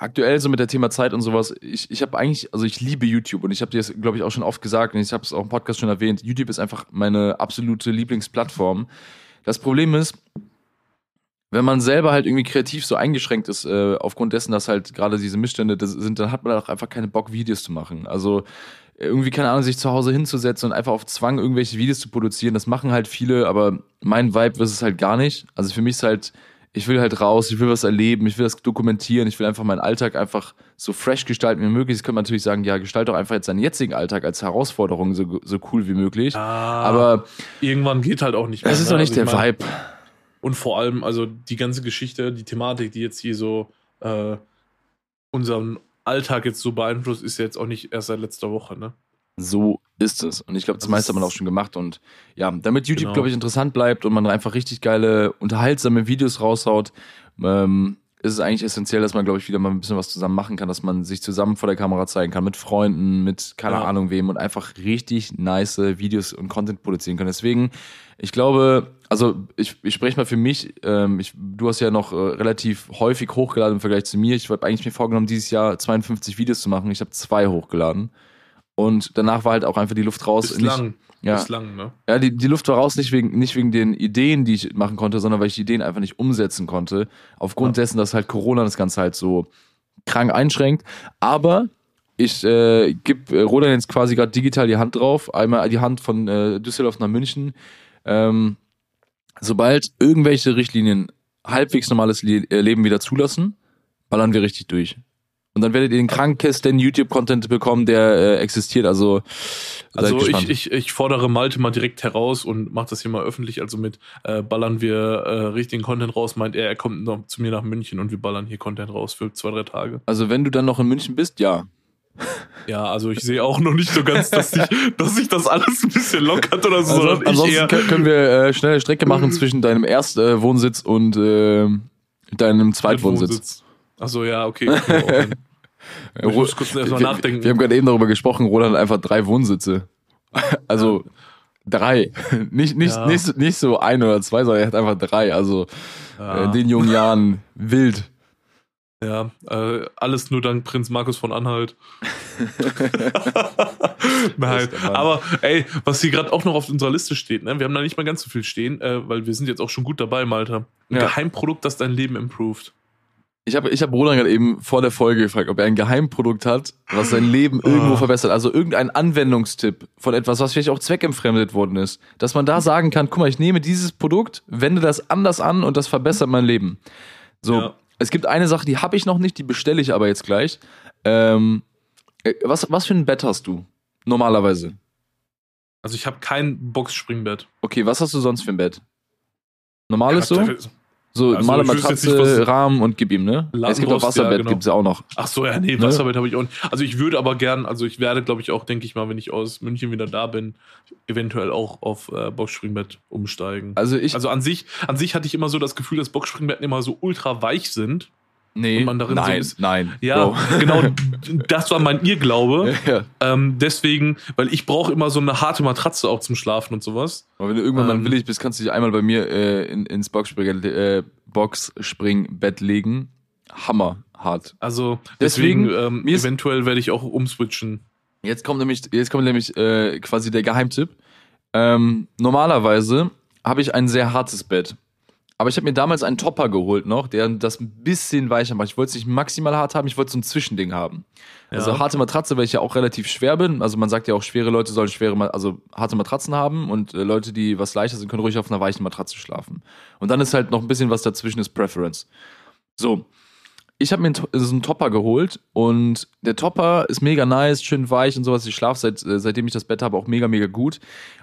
aktuell so mit der Thema Zeit und sowas, ich, ich habe eigentlich, also ich liebe YouTube und ich habe dir das, glaube ich, auch schon oft gesagt und ich habe es auch im Podcast schon erwähnt, YouTube ist einfach meine absolute Lieblingsplattform. Das Problem ist, wenn man selber halt irgendwie kreativ so eingeschränkt ist, äh, aufgrund dessen, dass halt gerade diese Missstände sind, dann hat man auch einfach keine Bock, Videos zu machen. Also irgendwie, keine Ahnung, sich zu Hause hinzusetzen und einfach auf Zwang irgendwelche Videos zu produzieren. Das machen halt viele, aber mein Vibe ist es halt gar nicht. Also für mich ist halt, ich will halt raus, ich will was erleben, ich will das dokumentieren, ich will einfach meinen Alltag einfach so fresh gestalten wie möglich. Jetzt könnte man natürlich sagen, ja, gestalt doch einfach jetzt seinen jetzigen Alltag als Herausforderung so, so cool wie möglich. Ah, aber irgendwann geht halt auch nicht mehr. Es ist doch ne? nicht also der Vibe. Und vor allem, also die ganze Geschichte, die Thematik, die jetzt hier so äh, unseren Alltag jetzt so beeinflusst, ist ja jetzt auch nicht erst seit letzter Woche, ne? So ist es. Und ich glaube, das, das meiste hat man auch schon gemacht. Und ja, damit YouTube, genau. glaube ich, interessant bleibt und man einfach richtig geile, unterhaltsame Videos raushaut, ähm, ist es eigentlich essentiell, dass man, glaube ich, wieder mal ein bisschen was zusammen machen kann, dass man sich zusammen vor der Kamera zeigen kann, mit Freunden, mit keine ja. Ahnung wem und einfach richtig nice Videos und Content produzieren kann. Deswegen, ich glaube, also ich, ich spreche mal für mich, ähm, ich, du hast ja noch äh, relativ häufig hochgeladen im Vergleich zu mir. Ich habe eigentlich mir vorgenommen, dieses Jahr 52 Videos zu machen. Ich habe zwei hochgeladen. Und danach war halt auch einfach die Luft raus. Bislang. Ja, Bislang, ne? ja die, die Luft war raus, nicht wegen, nicht wegen den Ideen, die ich machen konnte, sondern weil ich die Ideen einfach nicht umsetzen konnte. Aufgrund Ja. dessen, dass halt Corona das Ganze halt so krank einschränkt. Aber ich äh, gebe äh, Roland jetzt quasi gerade digital die Hand drauf. Einmal die Hand von äh, Düsseldorf nach München. Ähm, sobald irgendwelche Richtlinien halbwegs normales Le äh, Leben wieder zulassen, ballern wir richtig durch. Und dann werdet ihr den krankesten YouTube-Content bekommen, der äh, existiert. Also, Also ich, ich, ich fordere Malte mal direkt heraus und mache das hier mal öffentlich. Also mit äh, ballern wir äh, richtigen Content raus, meint er, er kommt noch zu mir nach München und wir ballern hier Content raus für zwei, drei Tage. also wenn du dann noch in München bist, ja. Ja, also ich sehe auch noch nicht so ganz, dass sich dass sich das alles ein bisschen lockert oder so, Also, ich ansonsten können können wir äh, schnelle Strecke machen zwischen deinem Erstwohnsitz und äh, deinem Zweitwohnsitz. Achso, ja, okay. hin. Äh, Ich muss kurz erstmal nachdenken. Wir haben gerade eben darüber gesprochen, Roland hat einfach drei Wohnsitze. Also drei. Nicht, nicht, Ja. nicht, nicht so ein oder zwei, sondern er hat einfach drei. Also Ja. äh, in den jungen Jahren wild. Ja, äh, alles nur dank Prinz Markus von Anhalt. Nein, aber ey, was hier gerade auch noch auf unserer Liste steht, ne? wir haben da nicht mal ganz so viel stehen, äh, weil wir sind jetzt auch schon gut dabei, Malta. Ein Ja. Geheimprodukt, das dein Leben improved. Ich habe ich hab Roland gerade eben vor der Folge gefragt, ob er ein Geheimprodukt hat, was sein Leben irgendwo Ah. verbessert. Also irgendein Anwendungstipp von etwas, was vielleicht auch zweckentfremdet worden ist. Dass man da sagen kann, guck mal, ich nehme dieses Produkt, wende das anders an und das verbessert mein Leben. So, Ja. es gibt eine Sache, die habe ich noch nicht, die bestelle ich aber jetzt gleich. Ähm, äh, was, was für ein Bett hast du? Normalerweise. Also ich habe kein Boxspringbett. Okay, was hast du sonst für ein Bett? Normales? Ja, So, Also, normale Matratze, Rahmen und gib ihm, ne? es gibt auch Wasserbett, ja, genau. gibt's ja auch noch. Ach so, ja, nee, Ne? Wasserbett habe ich auch nicht. Also ich würde aber gern, also ich werde, glaube ich, auch, denke ich mal, wenn ich aus München wieder da bin, eventuell auch auf äh, Boxspringbett umsteigen. Also ich, Also an sich, an sich hatte ich immer so das Gefühl, dass Boxspringbetten immer so ultra weich sind. Nee, darin so nein, nein. Ja, Bro. genau. Das war mein Irrglaube. ja. Ähm, deswegen, weil ich brauche immer so eine harte Matratze auch zum Schlafen und sowas. Aber wenn du irgendwann mal Ähm. willig bist, kannst du dich einmal bei mir äh, in, ins Boxspring, äh, Boxspringbett legen. Hammerhart. Also Deswegen, deswegen, ähm, eventuell werde ich auch umswitchen. Jetzt kommt nämlich, jetzt kommt nämlich äh, quasi der Geheimtipp. Ähm, normalerweise habe ich ein sehr hartes Bett. Aber ich habe mir damals einen Topper geholt noch, der das ein bisschen weicher macht. Ich wollte es nicht maximal hart haben, ich wollte so ein Zwischending haben. Also Ja. harte Matratze, weil ich ja auch relativ schwer bin. Also man sagt ja auch, schwere Leute sollen schwere, also harte Matratzen haben und äh, Leute, die was leichter sind, können ruhig auf einer weichen Matratze schlafen. Und dann ist halt noch ein bisschen was dazwischen, ist Preference. So, ich habe mir To- so einen Topper geholt und der Topper ist mega nice, schön weich und sowas. Ich schlafe seit, äh, seitdem ich das Bett habe auch mega, mega gut.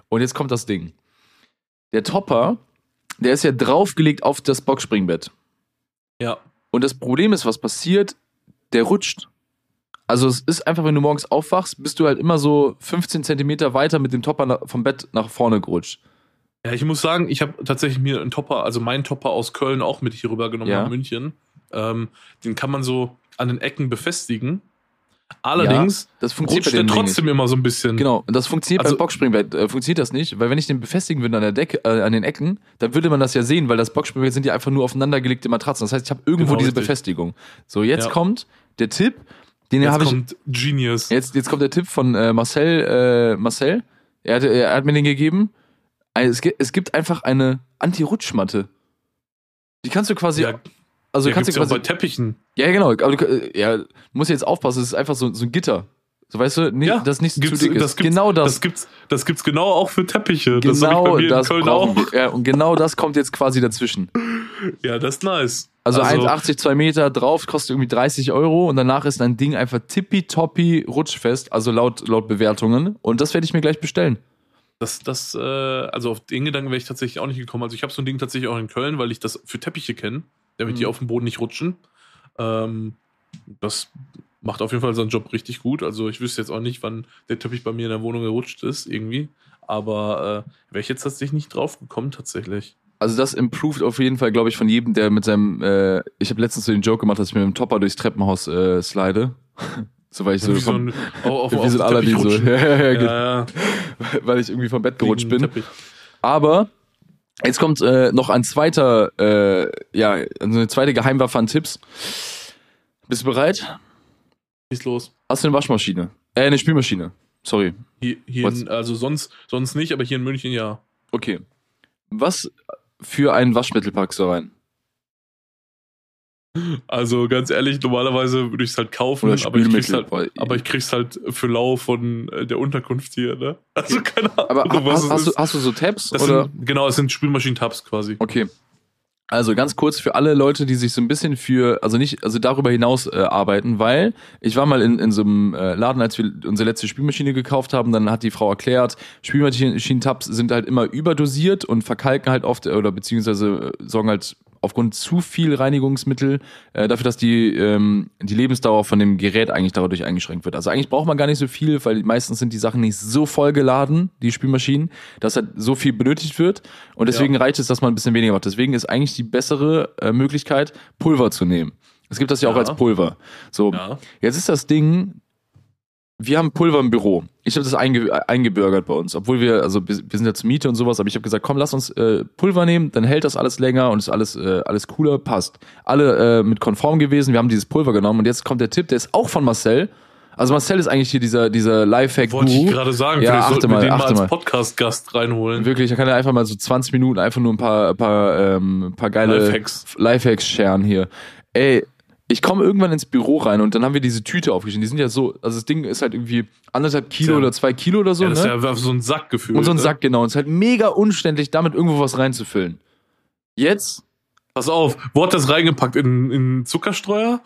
Und jetzt kommt das Ding. Der Topper, der ist ja draufgelegt auf das Boxspringbett. Ja. Und das Problem ist, was passiert, der rutscht. Also es ist einfach, wenn du morgens aufwachst, bist du halt immer so 15 Zentimeter weiter mit dem Topper vom Bett nach vorne gerutscht. Ja, ich muss sagen, ich habe tatsächlich mir einen Topper, also meinen Topper aus Köln auch mit hier rübergenommen Ja. nach München. Ähm, den kann man so an den Ecken befestigen. Allerdings Das funktioniert rutscht der trotzdem immer so ein bisschen. nicht. Genau, und das funktioniert Also- beim Boxspringbett, äh, funktioniert das nicht, weil wenn ich den befestigen würde an der Decke, äh, an den Ecken, dann würde man das ja sehen, weil das Boxspringbett sind ja einfach nur aufeinandergelegte Matratzen. Das heißt, ich habe irgendwo Genau, diese richtig. Befestigung. So, jetzt Ja. kommt der Tipp, den Jetzt habe ich kommt Genius. Jetzt, jetzt kommt der Tipp von äh, Marcel. Äh, Marcel, er hat, er hat mir den gegeben. Ein- Es gibt, es gibt einfach eine Anti-Rutschmatte. Die kannst du quasi, ja, also ja, kannst du ja auch quasi, bei Teppichen. ja genau, aber du, äh, ja, musst jetzt aufpassen. Es ist einfach so, so ein Gitter. So weißt du, nicht, Ja, das nicht gibt's- zu dick ist. das gibt's- genau das. Das gibt's, das gibt's genau auch für Teppiche. das genau bei mir das in Köln brauchen auch. wir. Ja, und genau das kommt jetzt quasi dazwischen. Ja, das ist nice. Also, 1,80, 2 Meter drauf, kostet irgendwie 30 Euro und danach ist dein Ding einfach tippitoppi rutschfest, also laut, laut Bewertungen. Und das werde ich mir gleich bestellen. Das, das, äh, also auf den Gedanken wäre ich tatsächlich auch nicht gekommen. Also ich habe so ein Ding tatsächlich auch in Köln, weil ich das für Teppiche kenne, damit die Mhm. auf dem Boden nicht rutschen. Ähm, das macht auf jeden Fall seinen Job richtig gut. Also ich wüsste jetzt auch nicht, wann der Teppich bei mir in der Wohnung gerutscht ist, irgendwie. Aber äh, wäre ich jetzt tatsächlich nicht drauf gekommen, tatsächlich. Also das improved auf jeden Fall, glaube ich, von jedem, der mit seinem, äh, ich habe letztens so den Joke gemacht, dass ich mit dem Topper durchs Treppenhaus äh, slide. so weil ich so, wie so ein, auf, auf, wie so ein Aladdin so, ja, ja, genau. Ja, ja. weil ich irgendwie vom Bett gerutscht bin. Teppich. Aber jetzt kommt äh, noch ein zweiter, äh, ja, eine zweite Geheimwaffe an Tipps. Bist du bereit? Schieß los. Hast du eine Waschmaschine? Äh, eine Spülmaschine. Sorry. Hier, hier in, also sonst, sonst nicht, aber hier in München ja. Okay. Was für ein Waschmittel packst du rein? Also ganz ehrlich, normalerweise würde ich es halt kaufen, aber ich, krieg's halt, aber ich krieg's halt für lau von äh, der Unterkunft hier, ne? Also keine Ahnung, Aber hast, es hast, du, hast du so Tabs? Das oder? sind, genau, es sind Spülmaschinen-Tabs quasi. Okay. Also ganz kurz für alle Leute, die sich so ein bisschen für, also nicht, also darüber hinaus äh, arbeiten, weil ich war mal in, in so einem äh, Laden, als wir unsere letzte Spülmaschine gekauft haben, dann hat die Frau erklärt, Spülmaschinen-Tabs sind halt immer überdosiert und verkalken halt oft oder beziehungsweise äh, sorgen halt aufgrund zu viel Reinigungsmittel äh, dafür, dass die, ähm, die Lebensdauer von dem Gerät eigentlich dadurch eingeschränkt wird. Also eigentlich braucht man gar nicht so viel, weil meistens sind die Sachen nicht so voll geladen, die Spülmaschinen, dass halt so viel benötigt wird. Und deswegen Ja. reicht es, dass man ein bisschen weniger macht. Deswegen ist eigentlich die bessere äh, Möglichkeit, Pulver zu nehmen. Es gibt das ja auch Ja. als Pulver. So, Ja. Jetzt ist das Ding, wir haben Pulver im Büro. Ich habe das einge eingebürgert bei uns, obwohl wir, also wir sind ja zur Miete und sowas, aber ich habe gesagt, komm, lass uns äh, Pulver nehmen, dann hält das alles länger und ist alles, äh, alles cooler, passt. Alle äh, mit konform gewesen, wir haben dieses Pulver genommen und jetzt kommt der Tipp, der ist auch von Marcel. Also Marcel ist eigentlich hier dieser, dieser Lifehack Wollte ich gerade sagen, Ja, vielleicht sollten wir mal, den mal als. Podcast-Gast reinholen. Wirklich, da kann er einfach mal so 20 Minuten einfach nur ein paar, paar, ähm, paar geile Lifehacks. Lifehacks scheren hier. Ey, ich komme irgendwann ins Büro rein und dann haben wir diese Tüte aufgeschrieben. Die sind ja so, also das Ding ist halt irgendwie anderthalb Kilo Ja. oder zwei Kilo oder so, ja, das ne? ist ja so ein Sackgefühl. und so ein ne? Sack, genau. Und es ist halt mega umständlich, damit irgendwo was reinzufüllen. Jetzt? Pass auf, wo hat das reingepackt? In, in Zuckerstreuer?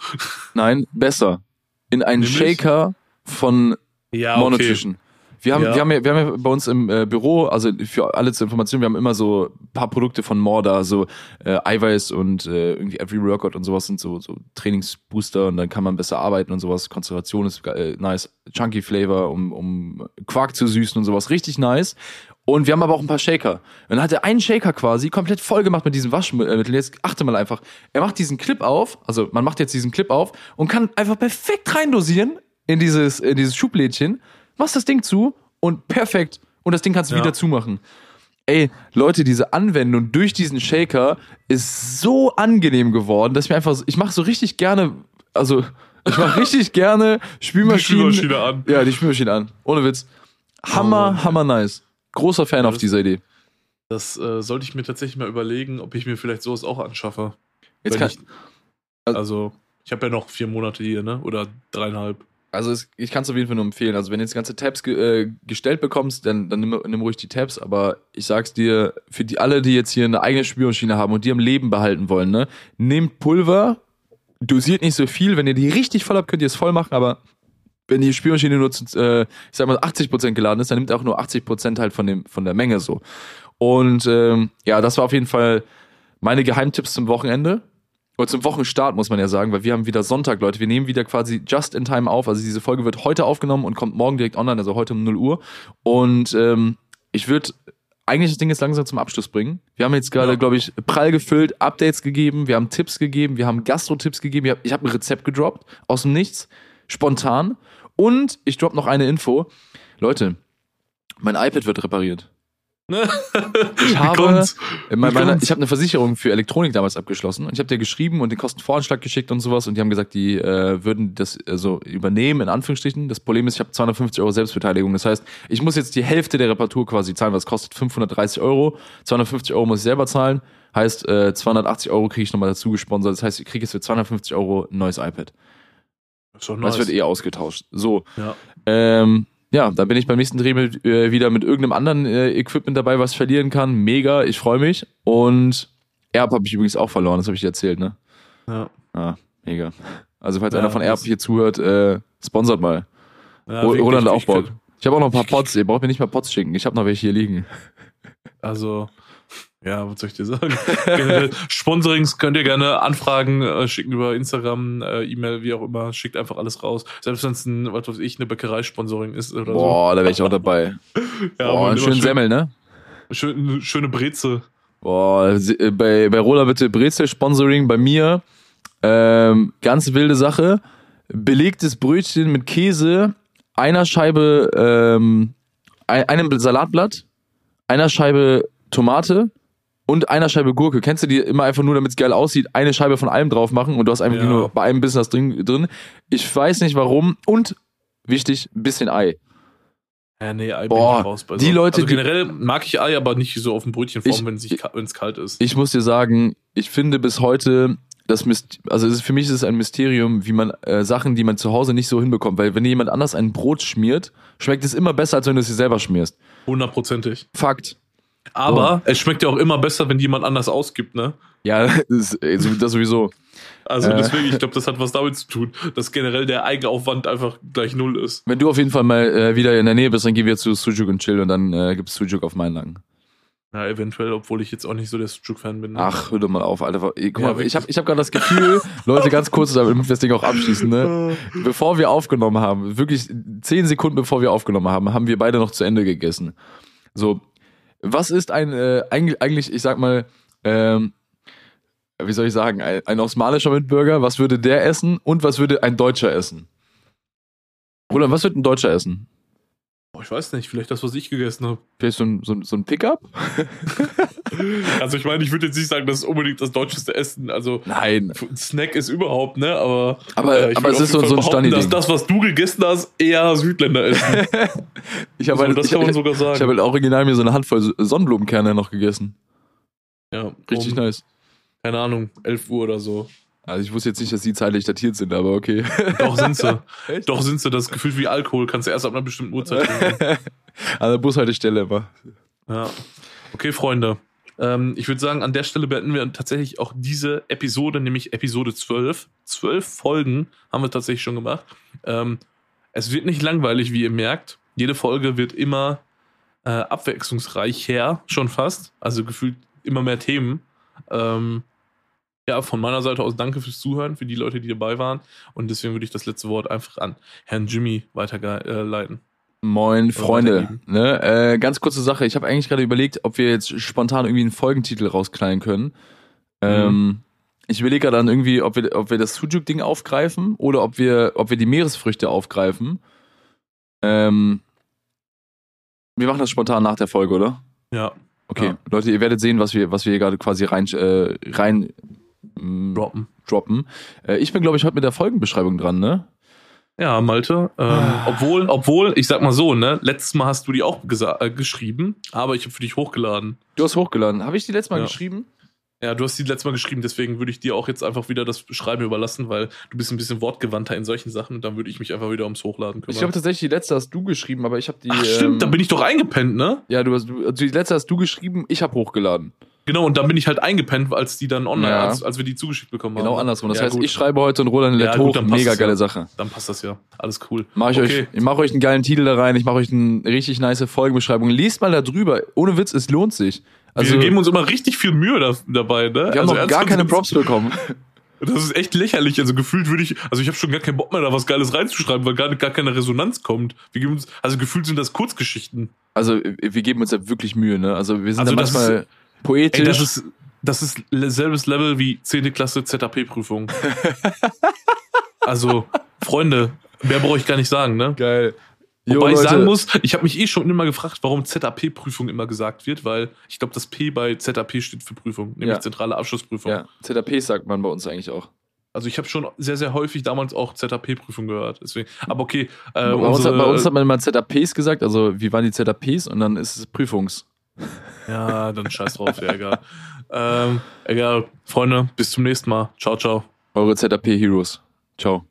Nein, besser. In einen Nämlich? Shaker von Ja, Monotrition. Wir haben, Ja. wir, haben ja, wir haben ja bei uns im äh, Büro, also für alle zur Information, wir haben immer so ein paar Produkte von Morda, so äh, Eiweiß und äh, irgendwie Every Workout und sowas sind so, so Trainingsbooster und dann kann man besser arbeiten und sowas. Konzentration ist äh, nice. Chunky Flavor, um, um Quark zu süßen und sowas. Richtig nice. Und wir haben aber auch ein paar Shaker. Und dann hat er einen Shaker quasi komplett voll gemacht mit diesem Waschmittel. Jetzt achte mal einfach. Er macht diesen Clip auf, also man macht jetzt diesen Clip auf und kann einfach perfekt reindosieren in dieses, in dieses Schublädchen, machst das Ding zu und perfekt. Und das Ding kannst du Ja. wieder zumachen. Ey, Leute, diese Anwendung durch diesen Shaker ist so angenehm geworden, dass ich mir einfach, so- ich mache so richtig gerne, also ich mache richtig gerne Die Spülmaschinen. Spülmaschine an. Ja, die Spülmaschine an. Ohne Witz. Hammer, Oh. hammer nice. Großer Fan auf das- dieser Idee. Das äh, sollte ich mir tatsächlich mal überlegen, ob ich mir vielleicht sowas auch anschaffe. Jetzt kann, ich, also, ich habe ja noch vier Monate hier, ne? Oder dreieinhalb. Also es, ich kann es auf jeden Fall nur empfehlen. Also wenn du jetzt ganze Tabs ge, äh, gestellt bekommst, dann, dann nimm, nimm ruhig die Tabs. Aber ich sag's dir, für die alle, die jetzt hier eine eigene Spülmaschine haben und die am Leben behalten wollen, ne, nehmt Pulver, dosiert nicht so viel. Wenn ihr die richtig voll habt, könnt ihr es voll machen, aber wenn die Spülmaschine nur zu, äh, ich sag mal, 80% geladen ist, dann nimmt auch nur 80% halt von, dem, von der Menge so. Und ähm, ja, das war auf jeden Fall meine Geheimtipps zum Wochenende. Oder zum Wochenstart, muss man ja sagen, weil wir haben wieder Sonntag, Leute. Wir nehmen wieder quasi just in time auf. Also diese Folge wird heute aufgenommen und kommt morgen direkt online, also heute um 0 Uhr. Und ähm, ich würde eigentlich das Ding jetzt langsam zum Abschluss bringen. Wir haben jetzt gerade, Ja. glaube ich, prall gefüllt, Updates gegeben, wir haben Tipps gegeben, wir haben Gastro-Tipps gegeben, ich habe hab ein Rezept gedroppt, aus dem Nichts, spontan. Und ich drop noch eine Info. Leute, mein iPad wird repariert. Ich habe, meiner, ich habe eine Versicherung für Elektronik damals abgeschlossen und ich habe dir geschrieben und den Kostenvoranschlag geschickt und sowas und die haben gesagt, die äh, würden das äh, so übernehmen in Anführungsstrichen. Das Problem ist, ich habe 250 Euro Selbstbeteiligung. Das heißt, ich muss jetzt die Hälfte der Reparatur quasi zahlen, was kostet 530 Euro. 250 Euro muss ich selber zahlen. Heißt, äh, 280 Euro kriege ich nochmal dazu gesponsert. Das heißt, ich kriege jetzt für 250 Euro ein neues iPad. Das nice. wird eh ausgetauscht. So. ja. Ähm, ja, dann bin ich beim nächsten Dreh mit, äh, wieder mit irgendeinem anderen äh, Equipment dabei, was ich verlieren kann. Mega, ich freue mich. Und Erb habe ich übrigens auch verloren, das habe ich dir erzählt, ne? Ja. Ah, mega. Also falls Ja, einer von Erb hier zuhört, äh, sponsert mal. ja Ro- wirklich, Roland auch ich Bock. könnte- Ich habe auch noch ein paar Pots, ihr braucht mir nicht mal Pots schicken. Ich habe noch welche hier liegen. Also, ja, was soll ich dir sagen? Sponsorings könnt ihr gerne Anfragen äh, schicken über Instagram, äh, E-Mail, wie auch immer. Schickt einfach alles raus. Selbst wenn es ein, was weiß ich, eine Bäckerei-Sponsoring ist oder Boah, da wäre ich auch dabei. so. Ja, Boah, schönen schön- Semmel, ne? Schön, schöne Breze. Boah, äh, bei, bei Rola bitte Brezel-Sponsoring, bei mir ähm, ganz wilde Sache. Belegtes Brötchen mit Käse, einer Scheibe, ähm, ein, einem Salatblatt, einer Scheibe Tomate und einer Scheibe Gurke. Kennst du die immer einfach nur, damit es geil aussieht, eine Scheibe von allem drauf machen und du hast einfach Ja. nur bei einem bisschen das drin, drin. Ich weiß nicht warum. Und wichtig, ein bisschen Ei. Ja, nee, Ei Boah, bin ich raus bei die Leute, Also generell mag ich Ei, aber nicht so auf dem Brötchenform, Ich- wenn es kalt ist. Ich muss dir sagen, ich finde bis heute das Myst also ist, für mich ist es ein Mysterium, wie man äh, Sachen, die man zu Hause nicht so hinbekommt, weil wenn dir jemand anders ein Brot schmiert, schmeckt es immer besser, als wenn du es dir selber schmierst. Hundertprozentig. Fakt. Aber es schmeckt ja auch immer besser, wenn jemand anders ausgibt, ne? Ja, das, äh, das sowieso. Also Äh. deswegen, ich glaube, das hat was damit zu tun, dass generell der Eigenaufwand einfach gleich null ist. Wenn du auf jeden Fall mal äh, wieder in der Nähe bist, dann gehen wir zu Sujuk und chill und dann äh, gibt's Sujuk auf meinen Lang. Ja, eventuell, obwohl ich jetzt auch nicht so der Sujuk-Fan bin. ne? Ach, hör doch mal auf, Alter. Guck Ja, mal, ich habe ich hab gerade das Gefühl, Leute, ganz kurz, damit wir das Ding auch abschließen, ne? Bevor wir aufgenommen haben, wirklich zehn Sekunden bevor wir aufgenommen haben, haben wir beide noch zu Ende gegessen. So, was ist ein, äh, eigentlich, ich sag mal, ähm, wie soll ich sagen, ein, ein osmanischer Mitbürger, was würde der essen und was würde ein Deutscher essen? Oder was wird ein Deutscher essen? Boah, ich weiß nicht, vielleicht das, was ich gegessen habe. Vielleicht so ein, so ein, so ein Pickup? Also ich meine, ich würde jetzt nicht sagen, das ist unbedingt das deutscheste Essen. Also Nein. ein Snack ist überhaupt, ne? Aber, Aber- äh, ich aber es ist so- so ein behaupten, dass das, was du gegessen hast, eher Südländer essen. Ich habe Also, halt, das ich, ich, sogar sagen. ich hab halt original mir so eine Handvoll Sonnenblumenkerne noch gegessen. ja, Richtig um, nice. Keine Ahnung, 11 Uhr oder so. Also ich wusste jetzt nicht, dass die zeitlich datiert sind, aber okay. Doch sind sie. Echt? Doch sind sie. Das ist gefühlt wie Alkohol. Kannst du erst ab einer bestimmten Uhrzeit trinken. An der Bushaltestelle immer. Ja. Okay, Freunde. Ähm, ich würde sagen, an der Stelle beenden wir tatsächlich auch diese Episode, nämlich Episode 12. Zwölf Folgen haben wir tatsächlich schon gemacht. Ähm, es wird nicht langweilig, wie ihr merkt. Jede Folge wird immer äh, abwechslungsreicher, schon fast. Also gefühlt immer mehr Themen. Ähm, ja, von meiner Seite aus danke fürs Zuhören, für die Leute, die dabei waren. Und deswegen würde ich das letzte Wort einfach an Herrn Jimmy weiterleiten. Moin, Freunde. Ne? Äh, ganz kurze Sache. Ich habe eigentlich gerade überlegt, ob wir jetzt spontan irgendwie einen Folgentitel rausknallen können. Ähm, ich überlege gerade dann irgendwie, ob wir, ob wir das Sujuk-Ding aufgreifen oder ob wir, ob wir die Meeresfrüchte aufgreifen. Ähm, wir machen das spontan nach der Folge, oder? Ja, Okay, Ja. Leute, ihr werdet sehen, was wir, was wir hier gerade quasi rein, äh, rein droppen. droppen. Äh, ich bin, glaube ich, heute mit der Folgenbeschreibung dran, ne? Ja, Malte. Ähm, Ah. obwohl, obwohl, ich sag mal so, ne, letztes Mal hast du die auch äh, geschrieben, aber ich habe für dich hochgeladen. Du hast hochgeladen. Habe ich die letzte Mal Ja. geschrieben? Ja, du hast die letztes Mal geschrieben, deswegen würde ich dir auch jetzt einfach wieder das Schreiben überlassen, weil du bist ein bisschen wortgewandter in solchen Sachen und dann würde ich mich einfach wieder ums Hochladen kümmern. Ich glaube tatsächlich, die letzte hast du geschrieben, aber ich habe die. Ach stimmt, ähm, da bin ich doch eingepennt, ne? Ja, du hast, also die letzte hast du geschrieben, ich habe hochgeladen. Genau, und dann bin ich halt eingepennt, als die dann online, Ja. als, als wir die zugeschickt bekommen Genau haben. andersrum. Das Ja, heißt, gut. ich schreibe heute und Roland lädt Ja, gut, hoch. passt Mega geile ja. Sache. Dann passt das ja. Alles cool. Mach ich Okay. euch, ich mache euch einen geilen Titel da rein, ich mache euch eine richtig nice Folgenbeschreibung. Liest mal da drüber. Ohne Witz, es lohnt sich. Also, wir geben uns immer richtig viel Mühe da, dabei, ne? wir haben also noch gar keine Props bekommen. Das ist echt lächerlich. Also gefühlt würde ich, also ich habe schon gar keinen Bock mehr, da was Geiles reinzuschreiben, weil gar, gar keine Resonanz kommt. Wir geben uns, also gefühlt sind das Kurzgeschichten. Also, wir geben uns ja wirklich Mühe, ne? Also, wir sind Also da das manchmal poetisch. Ey, das ist, das ist selbes Level wie 10. Klasse ZAP-Prüfung. also, Freunde, mehr brauche ich gar nicht sagen, ne? geil. Wobei ich Leute. sagen muss, ich habe mich eh schon immer gefragt, warum ZAP-Prüfung immer gesagt wird, weil ich glaube, das P bei ZAP steht für Prüfung, nämlich Ja. zentrale Abschlussprüfung. Ja, ZAP sagt man bei uns eigentlich auch. Also ich habe schon sehr, sehr häufig damals auch ZAP-Prüfung gehört. Deswegen. Aber okay. Äh, bei, uns hat, unsere- bei uns hat man immer ZAPs gesagt, also wie waren die ZAPs und dann ist es Prüfungs. Ja, dann scheiß drauf, ja, egal. ähm, egal. Freunde, bis zum nächsten Mal. Ciao, ciao. Eure ZAP Heroes. Ciao.